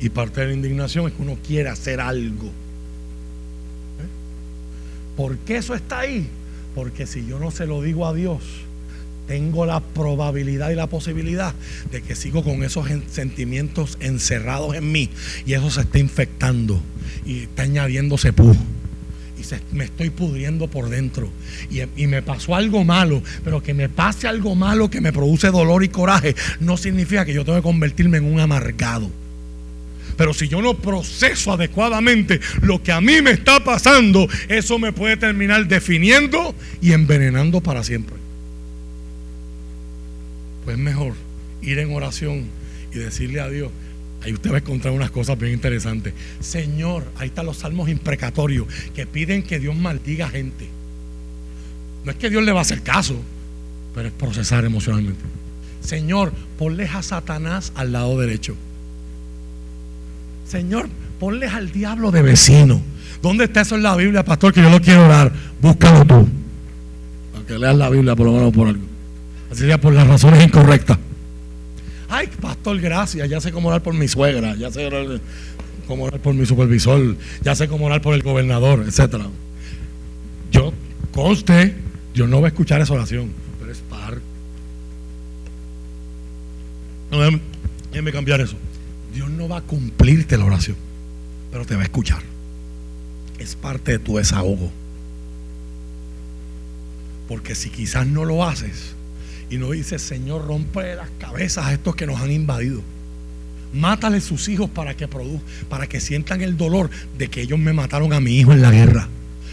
y parte de la indignación es que uno quiere hacer algo. ¿Por qué eso está ahí? Porque si yo no se lo digo a Dios, tengo la probabilidad y la posibilidad de que sigo con esos sentimientos encerrados en mí y eso se está infectando y está añadiéndose pus y me estoy pudriendo por dentro y, y, me pasó algo malo, pero que me pase algo malo que me produce dolor y coraje no significa que yo tengo que convertirme en un amargado. Pero si yo no proceso adecuadamente lo que a mí me está pasando, eso me puede terminar definiendo y envenenando para siempre. Pues mejor ir en oración y decirle a Dios, Ahí usted va a encontrar unas cosas bien interesantes. Señor, ahí están los salmos imprecatorios que piden que Dios maldiga gente. No es que Dios le va a hacer caso, pero es procesar emocionalmente. Señor, ponle a Satanás al lado derecho. Señor, ponles al diablo de vecino. ¿Dónde está eso en la Biblia, pastor? Que yo lo quiero orar. Búscalo tú. Para que leas la Biblia por lo menos por algo. Así sea por las razones incorrectas. Ay, pastor, gracias. Ya sé cómo orar por mi suegra. Ya sé cómo orar por mi supervisor. Ya sé cómo orar por el gobernador, etcétera. Yo, conste, yo no voy a escuchar esa oración. Pero es par. No, cambiar eso. Dios no va a cumplirte la oración, pero te va a escuchar. Es parte de tu desahogo. Porque si quizás no lo haces y no dices, Señor, rompe las cabezas a estos que nos han invadido. Mátale sus hijos para que para que sientan el dolor de que ellos me mataron a mi hijo en la guerra.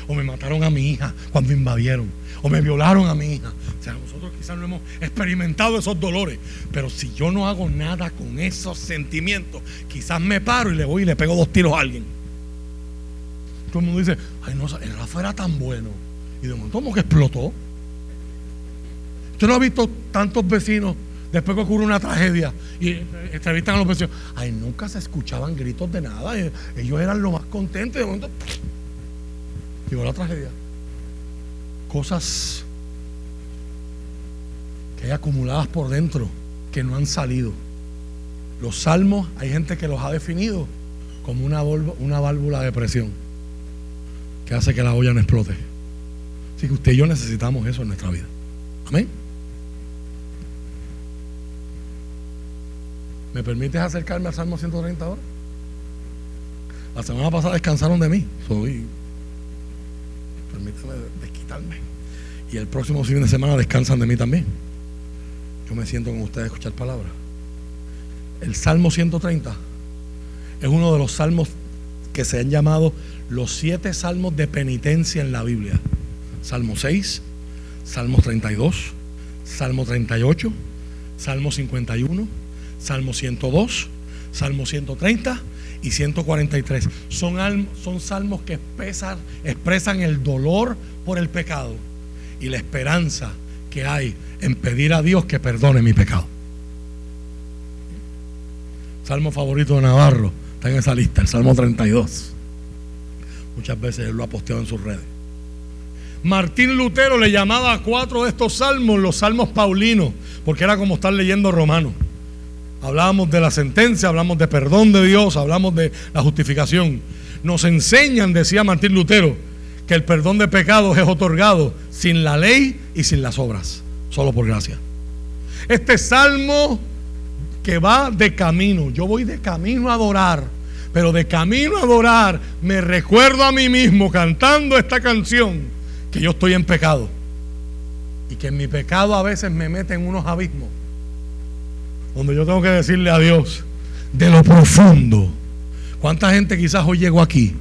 O me mataron a mi hija cuando invadieron o me violaron a mi hija. O sea, nosotros quizás no hemos experimentado esos dolores, pero si yo no hago nada con esos sentimientos, quizás me paro y le voy y le pego dos tiros a alguien. Todo el mundo dice, ay no, el Rafa era tan bueno. Y de momento como que explotó. Usted no ha visto tantos vecinos después que ocurre una tragedia y entrevistan a los vecinos. Ay, nunca se escuchaban gritos de nada. Ellos eran lo más contentos de momento llegó la tragedia cosas que hay acumuladas por dentro que no han salido. Los salmos, hay gente que los ha definido como una válvula de presión que hace que la olla no explote. Así que usted y yo necesitamos eso en nuestra vida. Amén. ¿Me permites acercarme al Salmo 130 ahora? La semana pasada descansaron de mí. Soy. Permítame desquitarme. Y el próximo fin de semana descansan de mí también. Yo me siento con ustedes a escuchar palabras. El Salmo 130 es uno de los salmos que se han llamado los siete salmos de penitencia en la Biblia. Salmo 6, Salmo 32, Salmo 38, Salmo 51, Salmo 102, Salmo 130 y 143. Son, son salmos que expresan, expresan el dolor por el pecado y la esperanza que hay en pedir a Dios que perdone mi pecado. Salmo favorito de Navarro está en esa lista, el Salmo 32. Muchas veces él lo ha posteado en sus redes. Martín Lutero le llamaba a cuatro de estos salmos los salmos paulinos, porque era como estar leyendo romano. Hablábamos de la sentencia, hablamos de perdón de Dios, hablamos de la justificación. Nos enseñan, decía Martín Lutero, que el perdón de pecados es otorgado sin la ley y sin las obras, solo por gracia. Este salmo que va de camino, yo voy de camino a adorar, pero de camino a adorar me recuerdo a mí mismo cantando esta canción que yo estoy en pecado y que en mi pecado a veces me mete en unos abismos donde yo tengo que decirle a Dios de lo profundo. ¿Cuánta gente quizás hoy llegó aquí?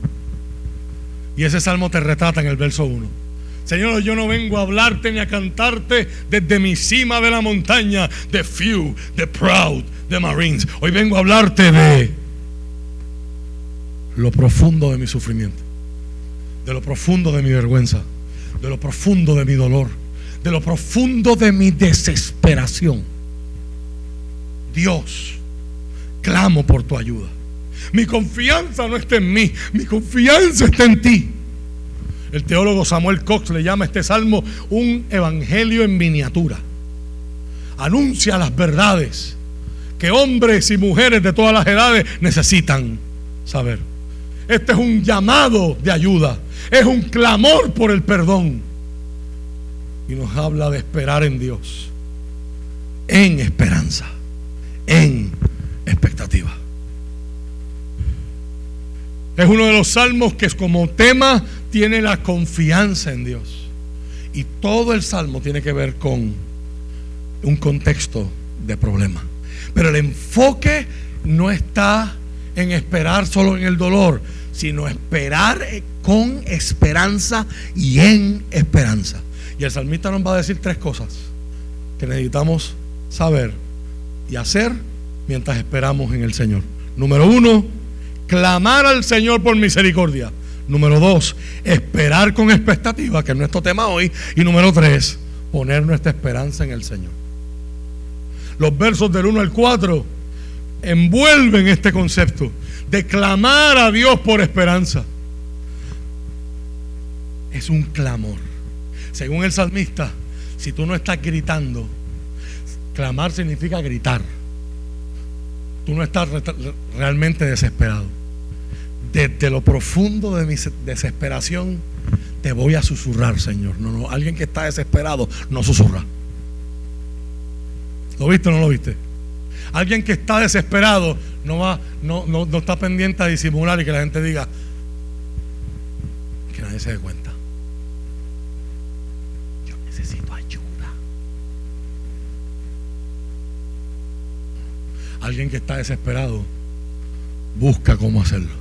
Y ese salmo te retrata en el verso 1. Señor, yo no vengo a hablarte ni a cantarte desde mi cima de la montaña, de few, de proud, de marines. Hoy vengo a hablarte de lo profundo de mi sufrimiento, de lo profundo de mi vergüenza, de lo profundo de mi dolor, de lo profundo de mi desesperación. Dios, clamo por tu ayuda. Mi confianza no está en mí, mi confianza está en ti. El teólogo Samuel Cox le llama a este salmo un evangelio en miniatura. Anuncia las verdades que hombres y mujeres de todas las edades necesitan saber. Este es un llamado de ayuda, es un clamor por el perdón. Y nos habla de esperar en Dios, en esperanza, en expectativa. Es uno de los salmos que como tema tiene la confianza en Dios. Y todo el salmo tiene que ver con un contexto de problema. Pero el enfoque no está en esperar solo en el dolor, sino esperar con esperanza y en esperanza. Y el salmista nos va a decir tres cosas que necesitamos saber y hacer mientras esperamos en el Señor. Número uno, clamar al Señor por misericordia. Número dos, esperar con expectativa, que es nuestro tema hoy. Y número tres, poner nuestra esperanza en el Señor. Los versos del 1 al 4 envuelven este concepto de clamar a Dios por esperanza. Es un clamor. Según el salmista, si tú no estás gritando, clamar significa gritar. Tú no estás realmente desesperado. Desde lo profundo de mi desesperación, te voy a susurrar, Señor. No, no, alguien que está desesperado no susurra. ¿Lo viste o no lo viste? Alguien que está desesperado no va, no, no, no está pendiente a disimular y que la gente diga que nadie se dé cuenta. Yo necesito ayuda. Alguien que está desesperado busca cómo hacerlo.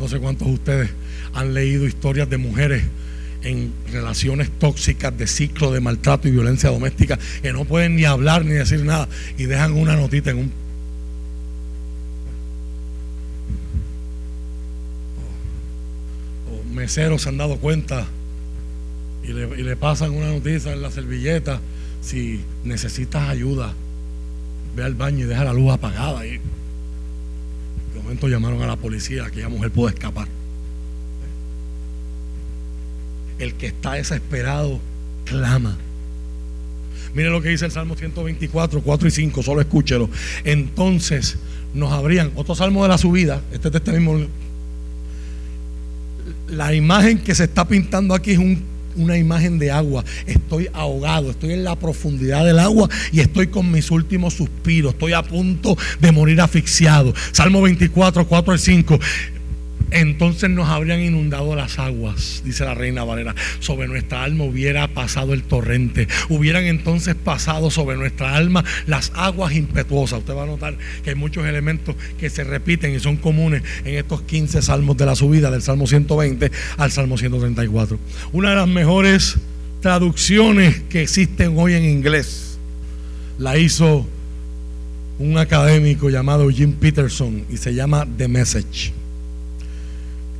No sé cuántos de ustedes han leído historias de mujeres en relaciones tóxicas de ciclo de maltrato y violencia doméstica que no pueden ni hablar ni decir nada y dejan una notita en un... O, meseros se han dado cuenta y le, y le pasan una noticia en la servilleta si necesitas ayuda ve al baño y deja la luz apagada y de momento llamaron a la policía aquella mujer pudo escapar el que está desesperado clama. Mire lo que dice el Salmo 124, 4 y 5, solo escúchelo. Entonces nos abrían, otro salmo de la subida, este es este mismo. La imagen que se está pintando aquí es una imagen de agua. Estoy ahogado, estoy en la profundidad del agua y estoy con mis últimos suspiros. Estoy a punto de morir asfixiado. Salmo 24, 4 al 5 entonces nos habrían inundado las aguas, dice la reina Valera. Sobre nuestra alma hubiera pasado el torrente. Hubieran entonces pasado sobre nuestra alma las aguas impetuosas. Usted va a notar que hay muchos elementos que se repiten y son comunes en estos 15 salmos de la subida, del Salmo 120 al Salmo 134. Una de las mejores traducciones que existen hoy en inglés la hizo un académico llamado Jim Peterson y se llama The Message.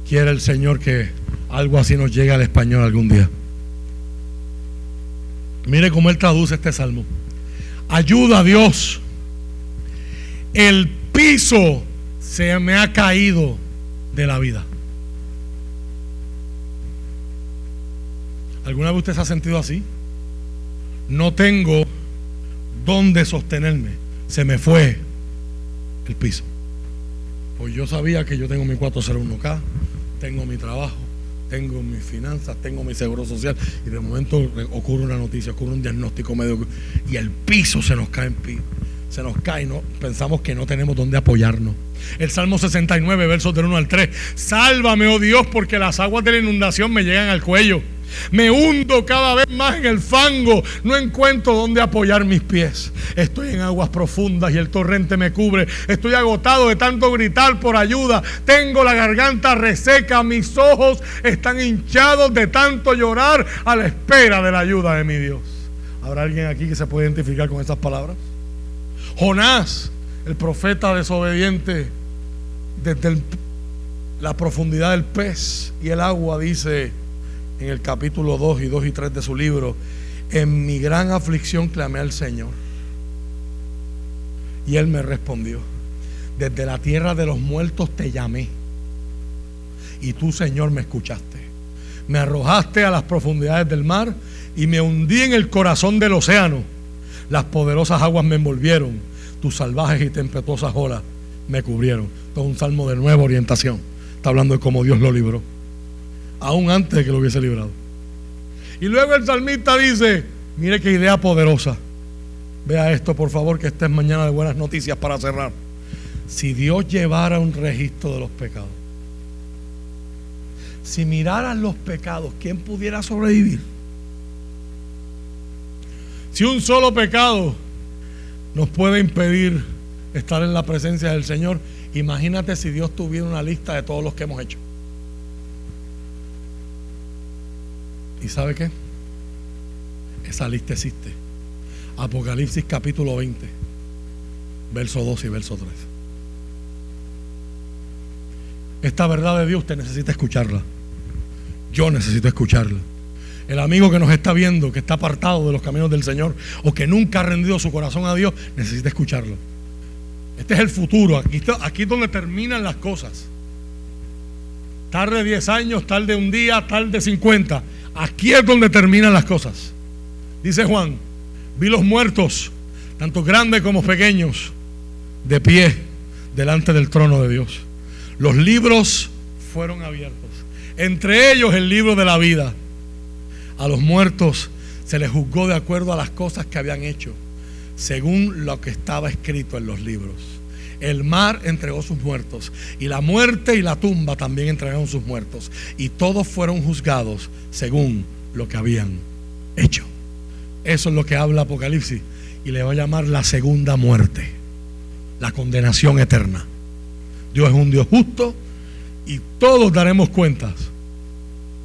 Quiere el Señor que algo así nos llegue al español algún día. Mire cómo Él traduce este salmo. Ayuda a Dios. El piso se me ha caído de la vida. ¿Alguna vez usted se ha sentido así? No tengo dónde sostenerme. Se me fue el piso. Pues yo sabía que yo tengo mi 401k, tengo mi trabajo, tengo mis finanzas, tengo mi seguro social y de momento ocurre una noticia, ocurre un diagnóstico médico y el piso se nos cae en piso. Se nos cae, ¿no? pensamos que no tenemos dónde apoyarnos. El Salmo 69, versos del 1 al 3. Sálvame, oh Dios, porque las aguas de la inundación me llegan al cuello. Me hundo cada vez más en el fango. No encuentro dónde apoyar mis pies. Estoy en aguas profundas y el torrente me cubre. Estoy agotado de tanto gritar por ayuda. Tengo la garganta reseca. Mis ojos están hinchados de tanto llorar a la espera de la ayuda de mi Dios. ¿Habrá alguien aquí que se puede identificar con esas palabras? Jonás, el profeta desobediente, desde la profundidad del pez y el agua, dice en el capítulo 2 y 2 y 3 de su libro, en mi gran aflicción clamé al Señor. Y Él me respondió, desde la tierra de los muertos te llamé. Y tú, Señor, me escuchaste. Me arrojaste a las profundidades del mar y me hundí en el corazón del océano. Las poderosas aguas me envolvieron. Tus salvajes y tempestuosas olas me cubrieron. Todo un salmo de nueva orientación. Está hablando de cómo Dios lo libró aún antes de que lo hubiese librado. Y luego el salmista dice, mire qué idea poderosa. Vea esto, por favor, que esta es mañana de buenas noticias para cerrar. Si Dios llevara un registro de los pecados, si miraran los pecados, ¿quién pudiera sobrevivir? Si un solo pecado nos puede impedir estar en la presencia del Señor, imagínate si Dios tuviera una lista de todos los que hemos hecho. ¿Y sabe qué? Esa lista existe. Apocalipsis capítulo 20, verso 2 y verso 3. Esta verdad de Dios usted necesita escucharla. Yo necesito escucharla. El amigo que nos está viendo, que está apartado de los caminos del Señor o que nunca ha rendido su corazón a Dios, necesita escucharlo. Este es el futuro. Aquí, aquí es donde terminan las cosas. Tarde 10 años, tarde un día, tarde 50. Aquí es donde terminan las cosas. Dice Juan, vi los muertos, tanto grandes como pequeños, de pie delante del trono de Dios. Los libros fueron abiertos. Entre ellos el libro de la vida. A los muertos se les juzgó de acuerdo a las cosas que habían hecho, según lo que estaba escrito en los libros. El mar entregó sus muertos y la muerte y la tumba también entregaron sus muertos. Y todos fueron juzgados según lo que habían hecho. Eso es lo que habla Apocalipsis y le va a llamar la segunda muerte, la condenación eterna. Dios es un Dios justo y todos daremos cuentas.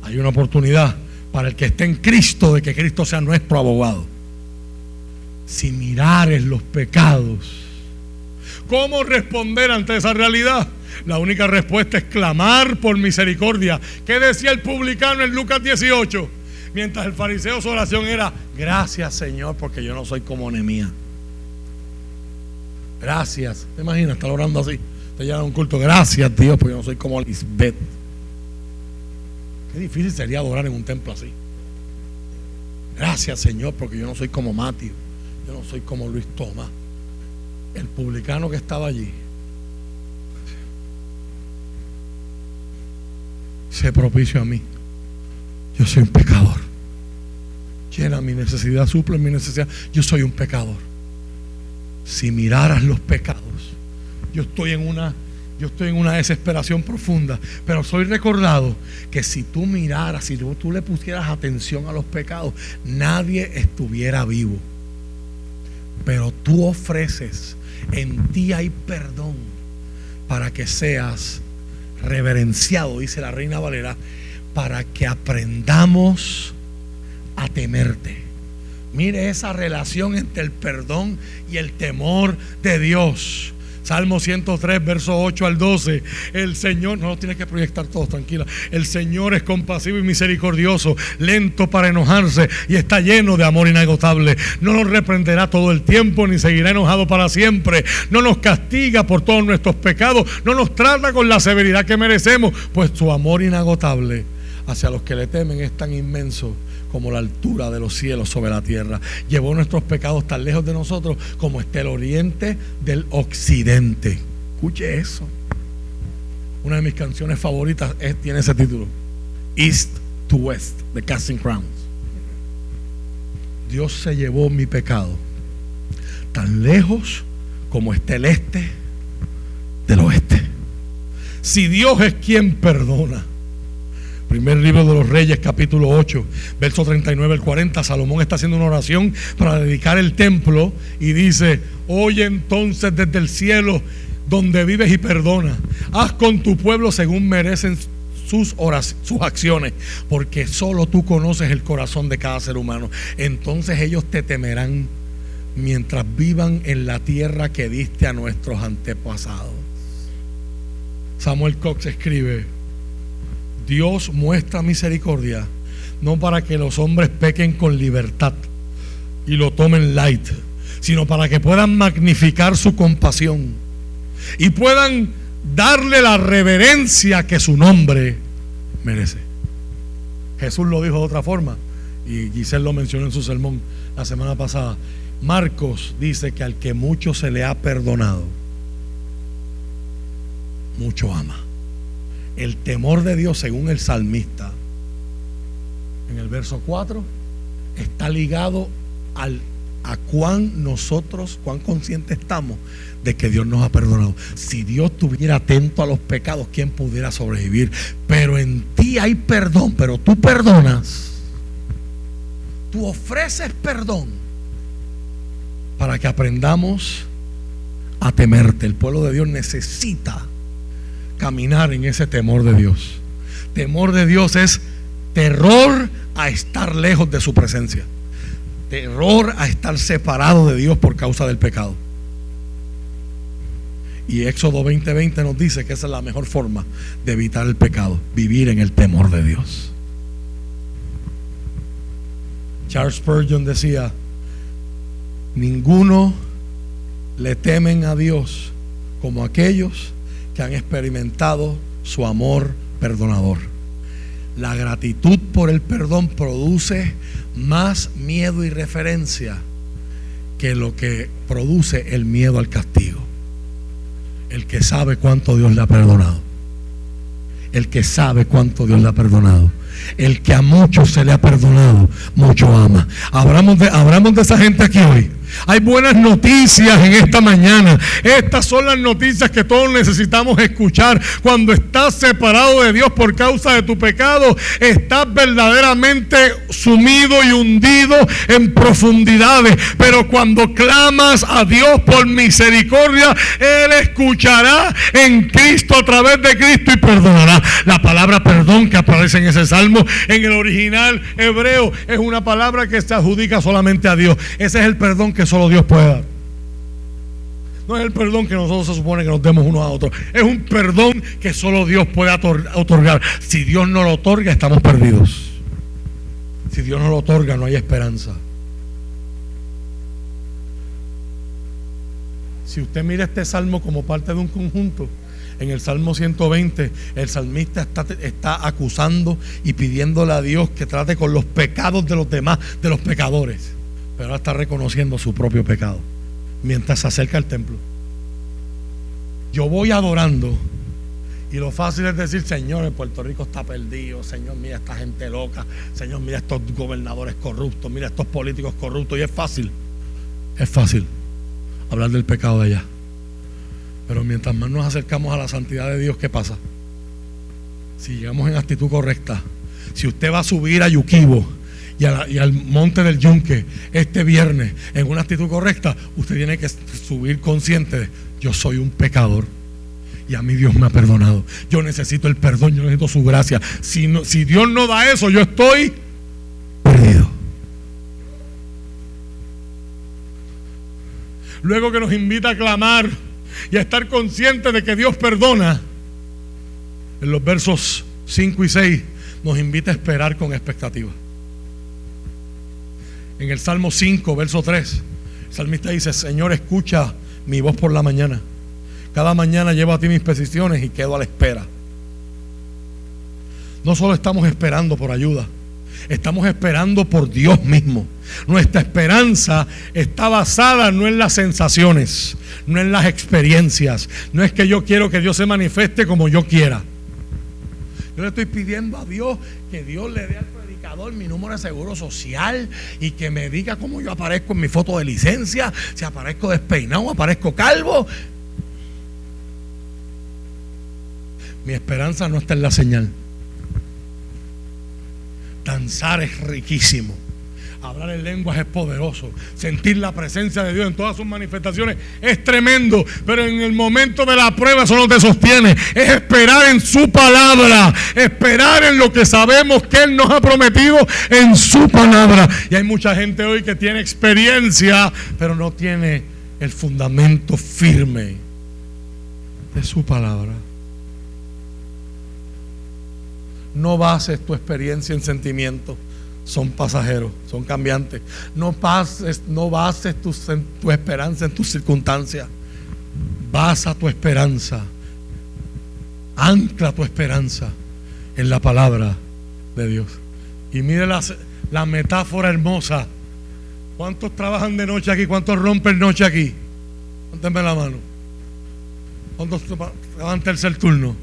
Hay una oportunidad para el que esté en Cristo de que Cristo sea nuestro abogado. Si mirares los pecados, ¿Cómo responder ante esa realidad? La única respuesta es clamar por misericordia. ¿Qué decía el publicano en Lucas 18? Mientras el fariseo su oración era, gracias Señor, porque yo no soy como Nemía. Gracias. ¿Te imaginas? Estar orando así. Te lleva a un culto. Gracias Dios, porque yo no soy como Lisbeth. Qué difícil sería adorar en un templo así. Gracias Señor, porque yo no soy como Mateo. Yo no soy como Luis Tomás el publicano que estaba allí se propicio a mí. Yo soy un pecador. Llena mi necesidad, suple mi necesidad. Yo soy un pecador. Si miraras los pecados, yo estoy en una yo estoy en una desesperación profunda, pero soy recordado que si tú miraras, si tú le pusieras atención a los pecados, nadie estuviera vivo. Pero tú ofreces, en ti hay perdón para que seas reverenciado, dice la reina Valera, para que aprendamos a temerte. Mire esa relación entre el perdón y el temor de Dios. Salmo 103, verso 8 al 12. El Señor, no lo tienes que proyectar todos, tranquila. El Señor es compasivo y misericordioso, lento para enojarse y está lleno de amor inagotable. No nos reprenderá todo el tiempo ni seguirá enojado para siempre. No nos castiga por todos nuestros pecados. No nos trata con la severidad que merecemos, pues su amor inagotable hacia los que le temen es tan inmenso como la altura de los cielos sobre la tierra. Llevó nuestros pecados tan lejos de nosotros como está el oriente del occidente. Escuche eso. Una de mis canciones favoritas tiene ese título. East to West, de Casting Crowns. Dios se llevó mi pecado tan lejos como está el este del oeste. Si Dios es quien perdona, Primer libro de los Reyes, capítulo 8, verso 39 al 40. Salomón está haciendo una oración para dedicar el templo y dice: Oye entonces desde el cielo donde vives y perdona. Haz con tu pueblo según merecen sus, horas, sus acciones, porque solo tú conoces el corazón de cada ser humano. Entonces ellos te temerán mientras vivan en la tierra que diste a nuestros antepasados. Samuel Cox escribe, Dios muestra misericordia no para que los hombres pequen con libertad y lo tomen light, sino para que puedan magnificar su compasión y puedan darle la reverencia que su nombre merece. Jesús lo dijo de otra forma y Giselle lo mencionó en su sermón la semana pasada. Marcos dice que al que mucho se le ha perdonado, mucho ama el temor de Dios, según el salmista, en el verso 4, está ligado al, a cuán nosotros, cuán conscientes estamos de que Dios nos ha perdonado. Si Dios estuviera atento a los pecados, ¿quién pudiera sobrevivir? Pero en ti hay perdón, pero tú perdonas. Tú ofreces perdón para que aprendamos a temerte. El pueblo de Dios necesita caminar en ese temor de Dios. Temor de Dios es terror a estar lejos de su presencia. Terror a estar separado de Dios por causa del pecado. Y Éxodo 20:20 nos dice que esa es la mejor forma de evitar el pecado, vivir en el temor de Dios. Charles Spurgeon decía, ninguno le temen a Dios como aquellos que han experimentado su amor perdonador. La gratitud por el perdón produce más miedo y referencia que lo que produce el miedo al castigo. El que sabe cuánto Dios le ha perdonado. El que sabe cuánto Dios le ha perdonado. El que a muchos se le ha perdonado, mucho ama. Hablamos de, hablamos de esa gente aquí hoy. Hay buenas noticias en esta mañana. Estas son las noticias que todos necesitamos escuchar. Cuando estás separado de Dios por causa de tu pecado, estás verdaderamente sumido y hundido en profundidades. Pero cuando clamas a Dios por misericordia, Él escuchará en Cristo a través de Cristo y perdonará. La palabra perdón que aparece en ese salmo, en el original hebreo, es una palabra que se adjudica solamente a Dios. Ese es el perdón que solo Dios puede dar. No es el perdón que nosotros se supone que nos demos unos a otros. Es un perdón que solo Dios puede otorgar. Si Dios no lo otorga, estamos perdidos. Si Dios no lo otorga, no hay esperanza. Si usted mira este salmo como parte de un conjunto, en el Salmo 120, el salmista está, está, acusando y pidiéndole a Dios que trate con los pecados de los demás, de los pecadores pero ahora está reconociendo su propio pecado mientras se acerca al templo. Yo voy adorando Y lo fácil es decir, Señor, en Puerto Rico está perdido. Señor, mira esta gente loca. Señor, mira estos gobernadores corruptos. Mira estos políticos corruptos. Y es fácil. Es fácil hablar del pecado de allá. Pero mientras más nos acercamos a la santidad de Dios, ¿qué pasa? Si llegamos en actitud correcta, si usted va a subir a Yuquibo y, al monte del Yunque este viernes en una actitud correcta, usted tiene que subir consciente de, yo soy un pecador y a mí Dios me ha perdonado. Yo necesito el perdón, yo necesito su gracia. Si, si Dios no da eso, yo estoy perdido. Luego que nos invita a clamar y a estar consciente de que Dios perdona, en los versos 5 y 6 nos invita a esperar con expectativa. En el Salmo 5, verso 3, el salmista dice, Señor, escucha mi voz por la mañana cada mañana llevo a ti mis peticiones y quedo a la espera. No solo estamos esperando por ayuda, estamos esperando por Dios mismo. Nuestra esperanza está basada no en las sensaciones, no en las experiencias. No es que yo quiero que Dios se manifieste como yo quiera. Yo le estoy pidiendo a Dios que Dios le dé al mi número de seguro social y que me diga cómo yo aparezco en mi foto de licencia, si aparezco despeinado, aparezco calvo. Mi esperanza no está en la señal. Danzar es riquísimo. Hablar en lenguas es poderoso. Sentir la presencia de Dios en todas sus manifestaciones es tremendo. Pero en el momento de la prueba eso no te sostiene. Es esperar en su palabra. Esperar en lo que sabemos que Él nos ha prometido en su palabra. Y hay mucha gente hoy que tiene experiencia, pero no tiene el fundamento firme de su palabra. No bases tu experiencia en sentimientos. Son pasajeros, son cambiantes. No, pases, no bases tu, esperanza en tus circunstancias. Basa tu esperanza. Ancla tu esperanza en la palabra de Dios. Y mire la, metáfora hermosa. ¿Cuántos trabajan de noche aquí? ¿Cuántos rompen noche aquí? Póntenme la mano. ¿Cuántos trabajan tercer turno?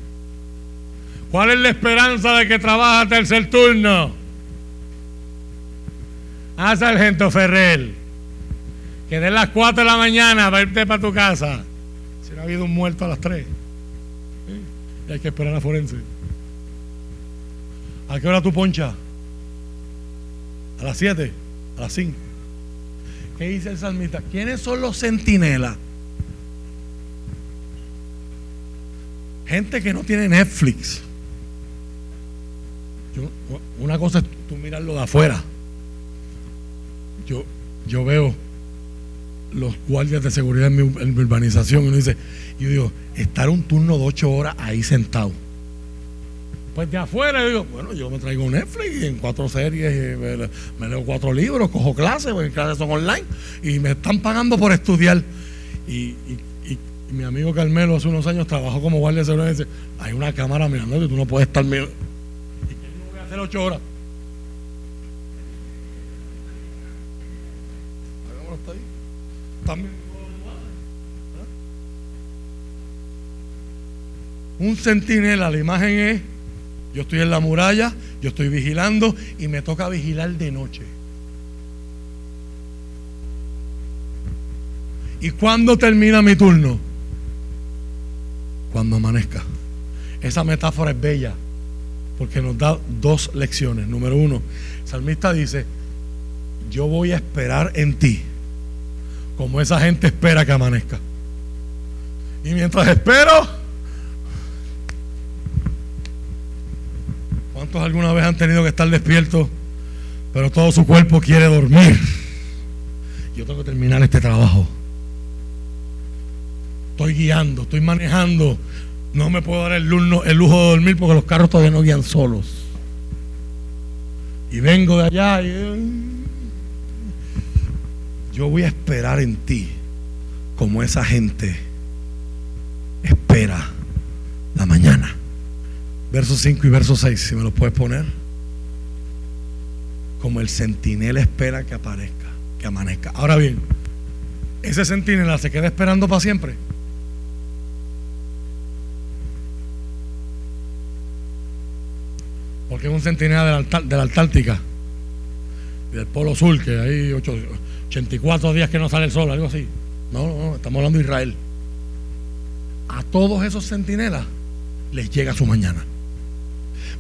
¿Cuál es la esperanza de que trabaja tercer turno? Ah, sargento Ferrer. Que de las 4 de la mañana va irte para tu casa. Si no ha habido un muerto a las 3. Y hay que esperar a forense. ¿A qué hora tu poncha? A las 7, a las 5. ¿Qué dice el salmista? ¿Quiénes son los centinelas? Gente que no tiene Netflix una cosa es tú mirarlo de afuera. Yo, yo veo los guardias de seguridad en mi, urbanización y uno dice, yo digo, estar un turno de ocho horas ahí sentado. Pues de afuera yo digo, bueno, yo me traigo Netflix en cuatro series, eh, me, leo cuatro libros, cojo clases, porque clases son online, y me están pagando por estudiar. Y, mi amigo Carmelo hace unos años trabajó como guardia de seguridad y dice, hay una cámara mirando y tú no puedes estar mirando hacer ocho horas. Un centinela, la imagen es, yo estoy en la muralla, yo estoy vigilando y me toca vigilar de noche. ¿Y cuándo termina mi turno? Cuando amanezca. Esa metáfora es bella porque nos da dos lecciones. Número uno, el salmista dice, yo voy a esperar en ti, como esa gente espera que amanezca. Y mientras espero, ¿cuántos alguna vez han tenido que estar despiertos, pero todo su cuerpo quiere dormir? Yo tengo que terminar este trabajo. Estoy guiando, estoy manejando no me puedo dar el, lujo, el lujo de dormir porque los carros todavía no guían solos. Y vengo de allá y yo voy a esperar en ti como esa gente espera la mañana. Verso 5 y verso 6, si me lo puedes poner. Como el centinela espera que aparezca, que amanezca. Ahora bien, ese centinela se queda esperando para siempre. Porque es un centinela de la, de la Antártica del Polo Sur, que hay 84 días que no sale el sol, algo así. No, no, estamos hablando de Israel. A todos esos centinelas les llega su mañana.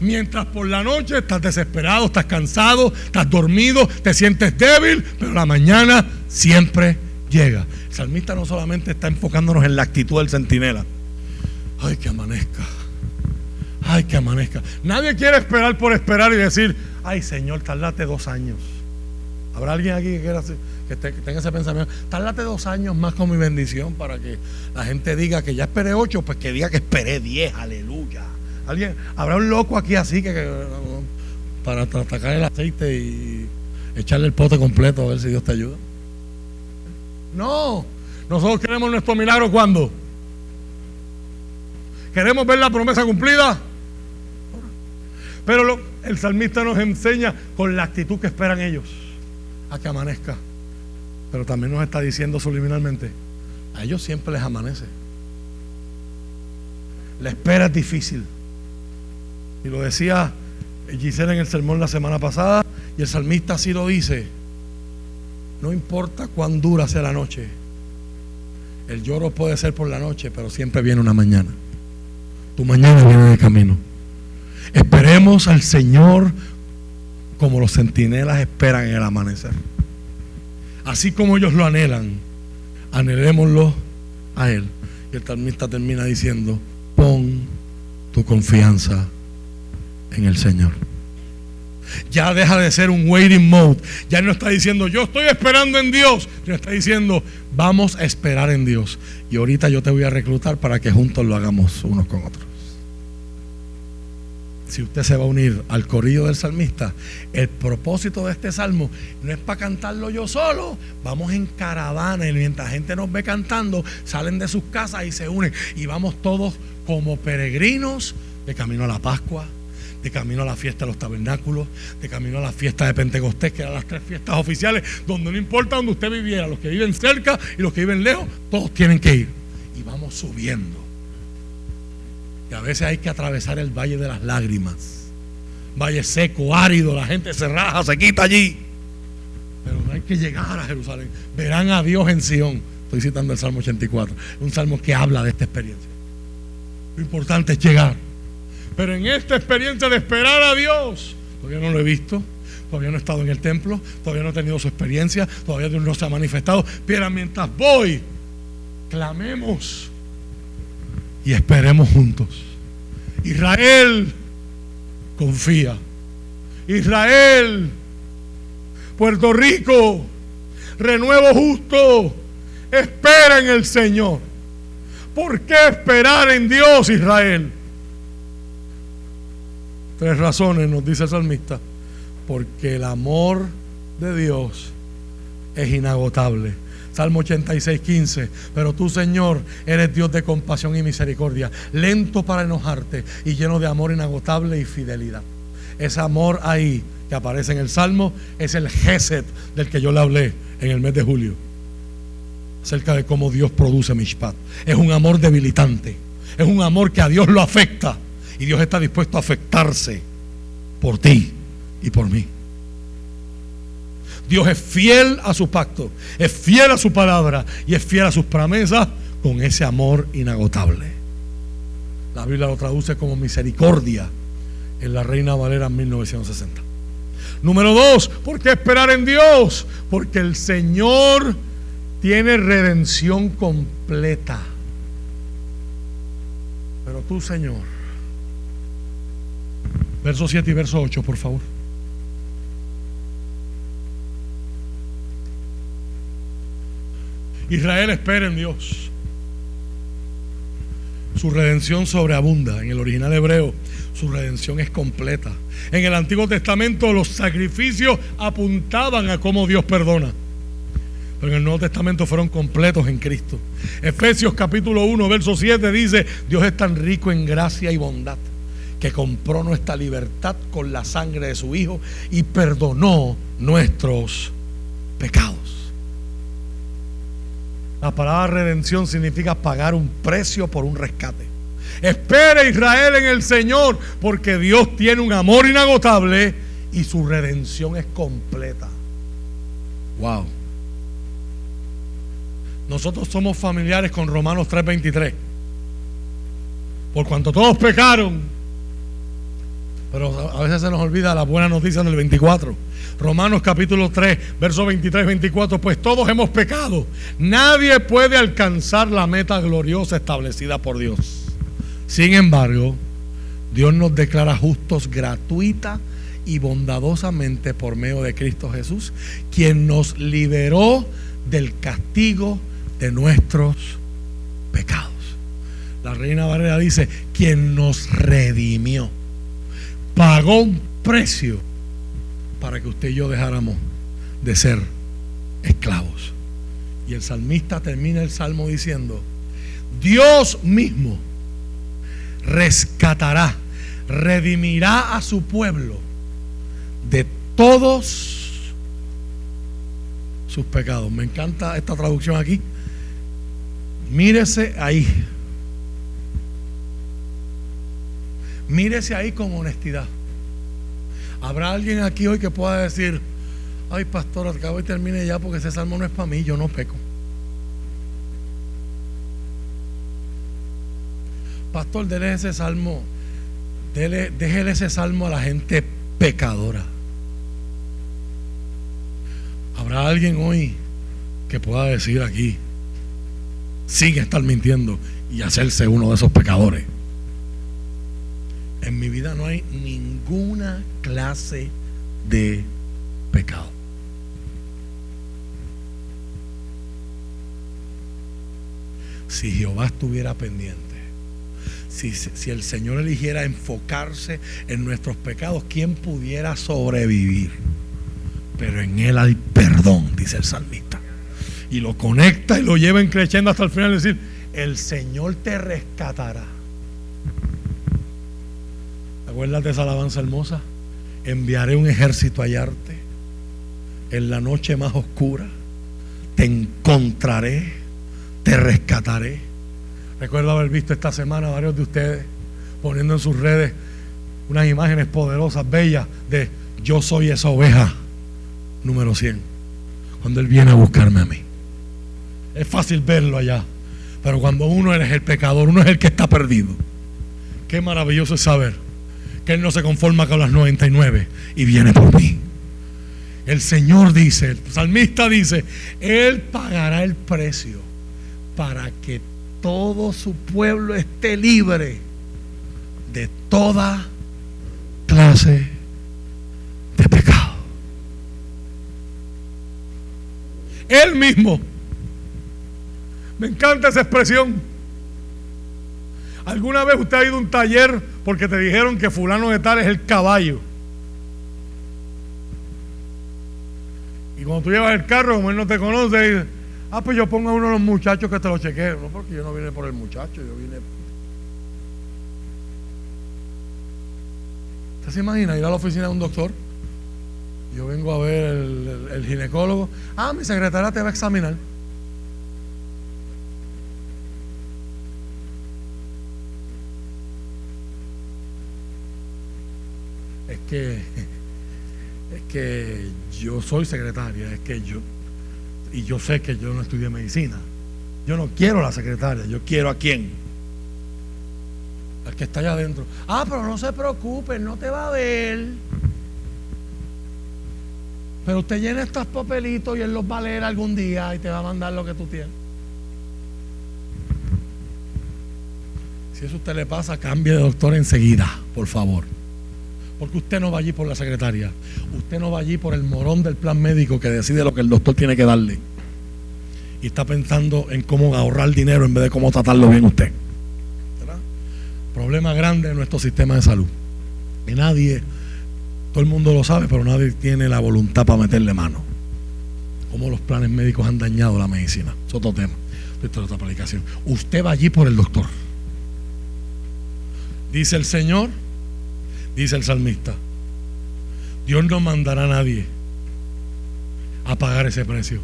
Mientras por la noche estás desesperado, estás cansado, estás dormido, te sientes débil, pero la mañana siempre llega. El salmista no solamente está enfocándonos en la actitud del centinela. Ay, que amanezca. Ay, que amanezca. Nadie quiere esperar por esperar y decir, ay Señor, tardate dos años. ¿Habrá alguien aquí que, quiera, que, tenga ese pensamiento? Tardate dos años más con mi bendición para que la gente diga que ya esperé ocho, pues que diga que esperé diez, aleluya. ¿Alguien? ¿Habrá un loco aquí así que, para atacar el aceite y echarle el pote completo a ver si Dios te ayuda? No, nosotros queremos nuestro milagro cuando. ¿Queremos ver la promesa cumplida? Pero el salmista nos enseña con la actitud que esperan ellos a que amanezca. Pero también nos está diciendo subliminalmente, a ellos siempre les amanece. La espera es difícil. Y lo decía Gisela en el sermón la semana pasada, y el salmista así lo dice. No importa cuán dura sea la noche. El lloro puede ser por la noche, pero siempre viene una mañana. Tu mañana viene de camino. Esperemos al Señor como los centinelas esperan en el amanecer. Así como ellos lo anhelan, anhelémoslo a Él. Y el talmista termina diciendo, pon tu confianza en el Señor. Ya deja de ser un waiting mode. Ya no está diciendo, yo estoy esperando en Dios. Ya está diciendo, vamos a esperar en Dios. Y ahorita yo te voy a reclutar para que juntos lo hagamos unos con otros si usted se va a unir al corrido del salmista, el propósito de este salmo no es para cantarlo yo solo, vamos en caravana y mientras gente nos ve cantando, salen de sus casas y se unen y vamos todos como peregrinos de camino a la Pascua, de camino a la fiesta de los tabernáculos, de camino a la fiesta de Pentecostés, que eran las tres fiestas oficiales, donde no importa donde usted viviera, los que viven cerca y los que viven lejos, todos tienen que ir. Y vamos subiendo y a veces hay que atravesar el valle de las lágrimas. Valle seco, árido, la gente se raja, se quita allí. Pero no hay que llegar a Jerusalén. Verán a Dios en Sión. Estoy citando el Salmo 84. Un salmo que habla de esta experiencia. Lo importante es llegar. Pero en esta experiencia de esperar a Dios, todavía no lo he visto, todavía no he estado en el templo, todavía no he tenido su experiencia, todavía Dios no se ha manifestado. Pero mientras voy, clamemos y esperemos juntos. Israel confía. Israel, Puerto Rico, renuevo justo, espera en el Señor. ¿Por qué esperar en Dios, Israel? Tres razones nos dice el salmista. Porque el amor de Dios es inagotable Salmo 86, 15. Pero tú, Señor, eres Dios de compasión y misericordia, lento para enojarte y lleno de amor inagotable y fidelidad. Ese amor ahí que aparece en el Salmo es el Geset del que yo le hablé en el mes de julio. Acerca de cómo Dios produce Mishpat. Es un amor debilitante. Es un amor que a Dios lo afecta. Y Dios está dispuesto a afectarse por ti y por mí. Dios es fiel a su pacto, es fiel a su palabra y es fiel a sus promesas con ese amor inagotable. La Biblia lo traduce como misericordia en la Reina Valera 1960. Número dos, ¿por qué esperar en Dios? Porque el Señor tiene redención completa. Pero tú, Señor, verso 7 y verso 8, por favor. Israel espera en Dios. Su redención sobreabunda. En el original hebreo, su redención es completa. En el Antiguo Testamento los sacrificios apuntaban a cómo Dios perdona. Pero en el Nuevo Testamento fueron completos en Cristo. Efesios capítulo 1, verso 7 dice, Dios es tan rico en gracia y bondad que compró nuestra libertad con la sangre de su Hijo y perdonó nuestros pecados. La palabra redención significa pagar un precio por un rescate. Espere Israel en el Señor, porque Dios tiene un amor inagotable y su redención es completa. Wow. Nosotros somos familiares con Romanos 3:23. Por cuanto todos pecaron, pero a veces se nos olvida la buena noticia del 24. Romanos capítulo 3, versos 23 24, pues todos hemos pecado. Nadie puede alcanzar la meta gloriosa establecida por Dios. Sin embargo, Dios nos declara justos gratuita y bondadosamente por medio de Cristo Jesús, quien nos liberó del castigo de nuestros pecados. La reina Barrera dice, quien nos redimió, pagó un precio para que usted y yo dejáramos de ser esclavos. Y el salmista termina el salmo diciendo, Dios mismo rescatará, redimirá a su pueblo de todos sus pecados. Me encanta esta traducción aquí. Mírese ahí. Mírese ahí con honestidad. ¿Habrá alguien aquí hoy que pueda decir, ay pastor, acabo y termine ya porque ese salmo no es para mí, yo no peco? Pastor, déle ese salmo, déjele ese salmo a la gente pecadora. ¿Habrá alguien hoy que pueda decir aquí, sigue estar mintiendo y hacerse uno de esos pecadores? En mi vida no hay ninguna clase de pecado. Si Jehová estuviera pendiente, si, si, el Señor eligiera enfocarse en nuestros pecados, ¿quién pudiera sobrevivir? Pero en Él hay perdón, dice el salmista. Y lo conecta y lo lleva creciendo hasta el final, es decir, el Señor te rescatará ¿Acuérdate esa alabanza hermosa? Enviaré un ejército a hallarte en la noche más oscura. Te encontraré, te rescataré. Recuerdo haber visto esta semana varios de ustedes poniendo en sus redes unas imágenes poderosas, bellas, de yo soy esa oveja número 100. Cuando Él viene a buscarme a mí. Es fácil verlo allá. Pero cuando uno es el pecador, uno es el que está perdido. Qué maravilloso es saber que Él no se conforma con las 99 y viene por mí. El Señor dice, el salmista dice, Él pagará el precio para que todo su pueblo esté libre de toda clase de pecado. Él mismo. Me encanta esa expresión. ¿Alguna vez usted ha ido a un taller porque te dijeron que fulano de tal es el caballo? Y cuando tú llevas el carro, como él no te conoce, dice, ah, pues yo pongo a uno de los muchachos que te lo chequee. No, porque yo no vine por el muchacho, yo vine... ¿Usted se imagina ir a la oficina de un doctor? Yo vengo a ver el, el ginecólogo. Ah, mi secretaria te va a examinar. Que es que yo soy secretaria, es que yo y yo sé que yo no estudié medicina. Yo no quiero la secretaria, yo quiero a quién. Al que está allá adentro. Ah, pero no se preocupe, no te va a ver. Pero usted llena estos papelitos y él los va a leer algún día y te va a mandar lo que tú tienes. Si eso a usted le pasa, cambie de doctor enseguida, por favor. Porque usted no va allí por la secretaria. Usted no va allí por el morón del plan médico que decide lo que el doctor tiene que darle. Y está pensando en cómo ahorrar dinero en vez de cómo tratarlo bien usted. ¿Verdad? Problema grande en nuestro sistema de salud. Y nadie, todo el mundo lo sabe, pero nadie tiene la voluntad para meterle mano. Cómo los planes médicos han dañado la medicina. Es otro tema. Esto es otra aplicación. Usted va allí por el doctor. Dice el Señor dice el salmista. Dios no mandará a nadie a pagar ese precio.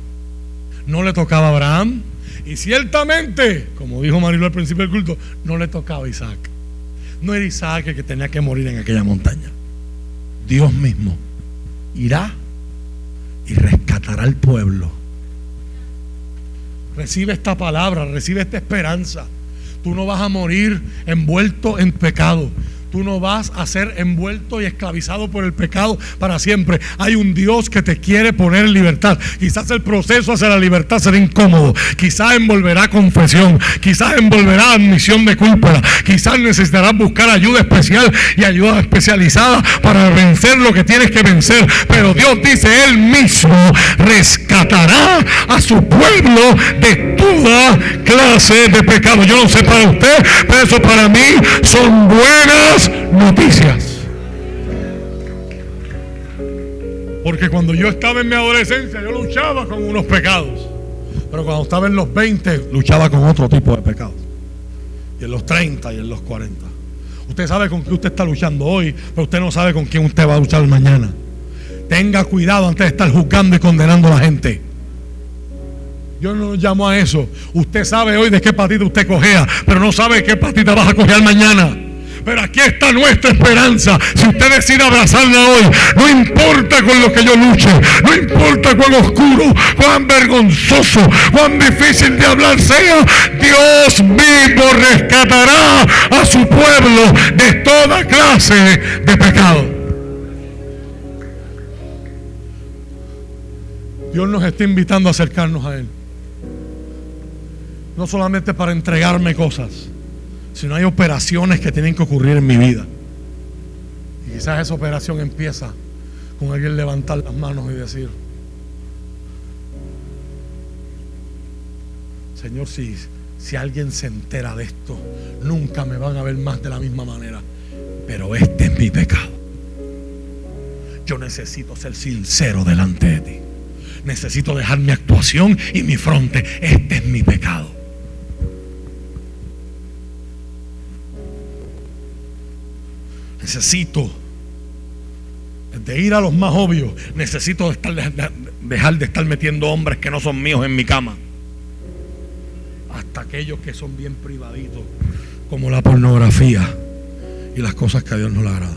no le tocaba a Abraham. Y ciertamente, como dijo Marilo al principio del culto, no le tocaba a Isaac. No era Isaac el que tenía que morir en aquella montaña. Dios mismo irá y rescatará al pueblo. Recibe esta palabra, recibe esta esperanza. Tú no vas a morir envuelto en pecado. Tú no vas a ser envuelto y esclavizado por el pecado para siempre. Hay un Dios que te quiere poner en libertad. Quizás el proceso hacia la libertad será incómodo. Quizás envolverá confesión. Quizás envolverá admisión de culpa. Quizás necesitarás buscar ayuda especial y ayuda especializada para vencer lo que tienes que vencer. Pero Dios dice, Él mismo rescatará a su pueblo de toda clase de pecado. Yo no sé para usted, pero eso para mí son buenas noticias. Porque cuando yo estaba en mi adolescencia, yo luchaba con unos pecados. Pero cuando estaba en los 20, luchaba con otro tipo de pecados. Y en los 30 y en los 40. Usted sabe con qué usted está luchando hoy, pero usted no sabe con quién usted va a luchar mañana. Tenga cuidado antes de estar juzgando y condenando a la gente. Yo no llamo a eso. Usted sabe hoy de qué patita usted cogea, pero no sabe qué patita vas a coger mañana. Pero aquí está nuestra esperanza. Si usted decide abrazarla hoy, no importa con lo que yo luche, no importa cuán oscuro, cuán vergonzoso, cuán difícil de hablar sea, Dios mismo rescatará a su pueblo de toda clase de pecado. Dios nos está invitando a acercarnos a Él. No solamente para entregarme cosas si no hay operaciones que tienen que ocurrir en mi vida. Y quizás esa operación empieza con alguien levantar las manos y decir, Señor, si, si alguien se entera de esto, nunca me van a ver más de la misma manera. Pero este es mi pecado. Yo necesito ser sincero delante de ti. Necesito dejar mi actuación y mi fronte. Este es mi pecado. Necesito de ir a los más obvios, necesito dejar de estar metiendo hombres que no son míos en mi cama. Hasta aquellos que son bien privaditos, como la pornografía y las cosas que a Dios no le agrada.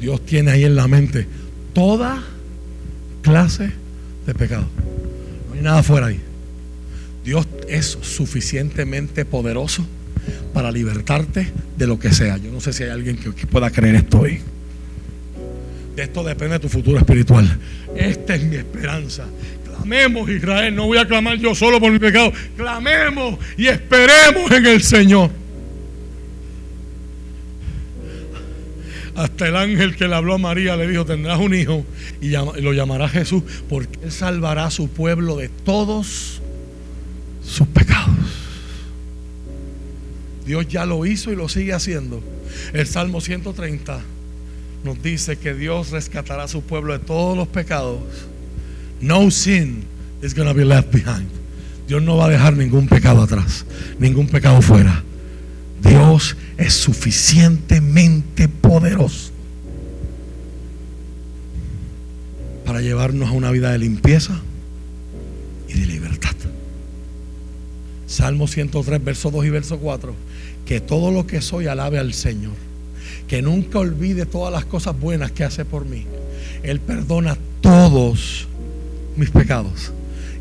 Dios tiene ahí en la mente toda clase de pecado. No hay nada fuera ahí. Dios es suficientemente poderoso para libertarte de lo que sea. Yo no sé si hay alguien que, pueda creer esto hoy. De esto depende tu futuro espiritual. Esta es mi esperanza. Clamemos Israel, no voy a clamar yo solo por mi pecado. Clamemos y esperemos en el Señor. Hasta el ángel que le habló a María le dijo, tendrás un hijo y lo llamará Jesús porque él salvará a su pueblo de todos sus pecados. Dios ya lo hizo y lo sigue haciendo. El Salmo 130 nos dice que Dios rescatará a su pueblo de todos los pecados. No sin is going to be left behind. Dios no va a dejar ningún pecado atrás, ningún pecado fuera. Dios es suficientemente poderoso para llevarnos a una vida de limpieza Salmo 103, verso 2 y verso 4 que todo lo que soy alabe al Señor. Que nunca olvide todas las cosas buenas que hace por mí. Él perdona todos mis pecados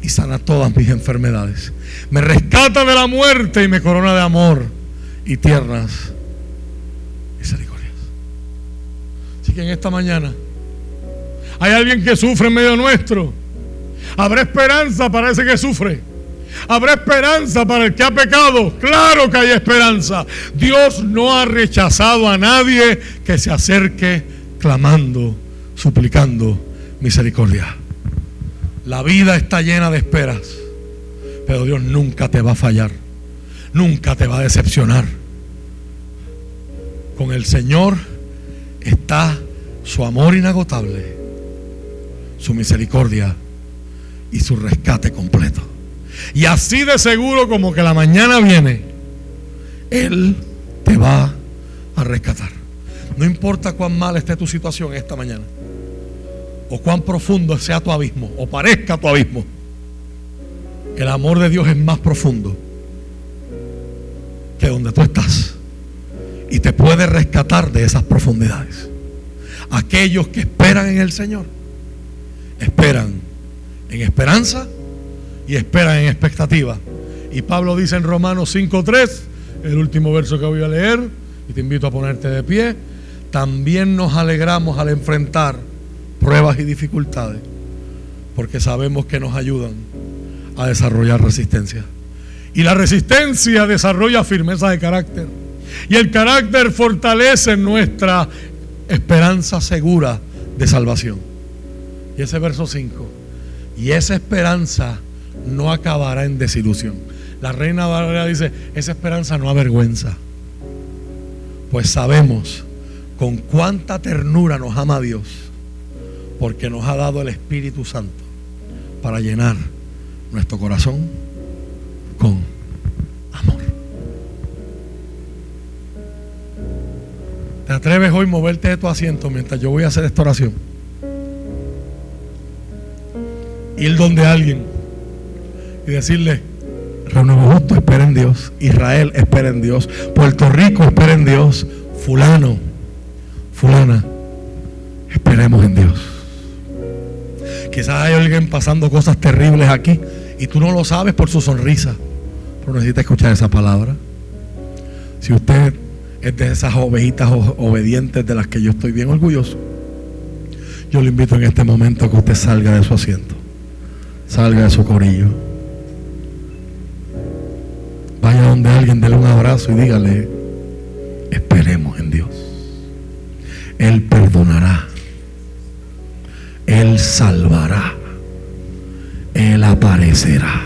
y sana todas mis enfermedades. Me rescata de la muerte y me corona de amor y tiernas misericordias. Así que en esta mañana hay alguien que sufre en medio nuestro. Habrá esperanza para ese que sufre. ¿Habrá esperanza para el que ha pecado? Claro que hay esperanza. Dios no ha rechazado a nadie que se acerque clamando, suplicando misericordia. La vida está llena de esperas, pero Dios nunca te va a fallar, nunca te va a decepcionar. Con el Señor está su amor inagotable, su misericordia y su rescate completo. Y así de seguro como que la mañana viene, Él te va a rescatar. No importa cuán mal esté tu situación esta mañana. o cuán profundo sea tu abismo, o parezca tu abismo, el amor de Dios es más profundo que donde tú estás y te puede rescatar de esas profundidades. Aquellos que esperan en el Señor, esperan en esperanza y esperan en expectativa. Y Pablo dice en Romanos 5.3, el último verso que voy a leer, y te invito a ponerte de pie, también nos alegramos al enfrentar pruebas y dificultades, porque sabemos que nos ayudan a desarrollar resistencia. Y la resistencia desarrolla firmeza de carácter. Y el carácter fortalece nuestra esperanza segura de salvación. Y ese verso 5. Y esa esperanza no acabará en desilusión. La reina Valera dice, esa esperanza no avergüenza. Pues sabemos con cuánta ternura nos ama Dios, porque nos ha dado el Espíritu Santo para llenar nuestro corazón con amor. ¿Te atreves hoy a moverte de tu asiento mientras yo voy a hacer esta oración? Ir donde alguien y decirle, Renuevo Justo espera en Dios, Israel espera en Dios, Puerto Rico espera en Dios, fulano, fulana, esperemos en Dios. Quizás hay alguien pasando cosas terribles aquí y tú no lo sabes por su sonrisa, pero necesitas escuchar esa palabra. Si usted es de esas ovejitas obedientes de las que yo estoy bien orgulloso, yo le invito en este momento a que usted salga de su asiento, salga de su corillo. Vaya donde alguien, dele un abrazo y dígale, esperemos en Dios. Él perdonará. Él salvará. Él aparecerá.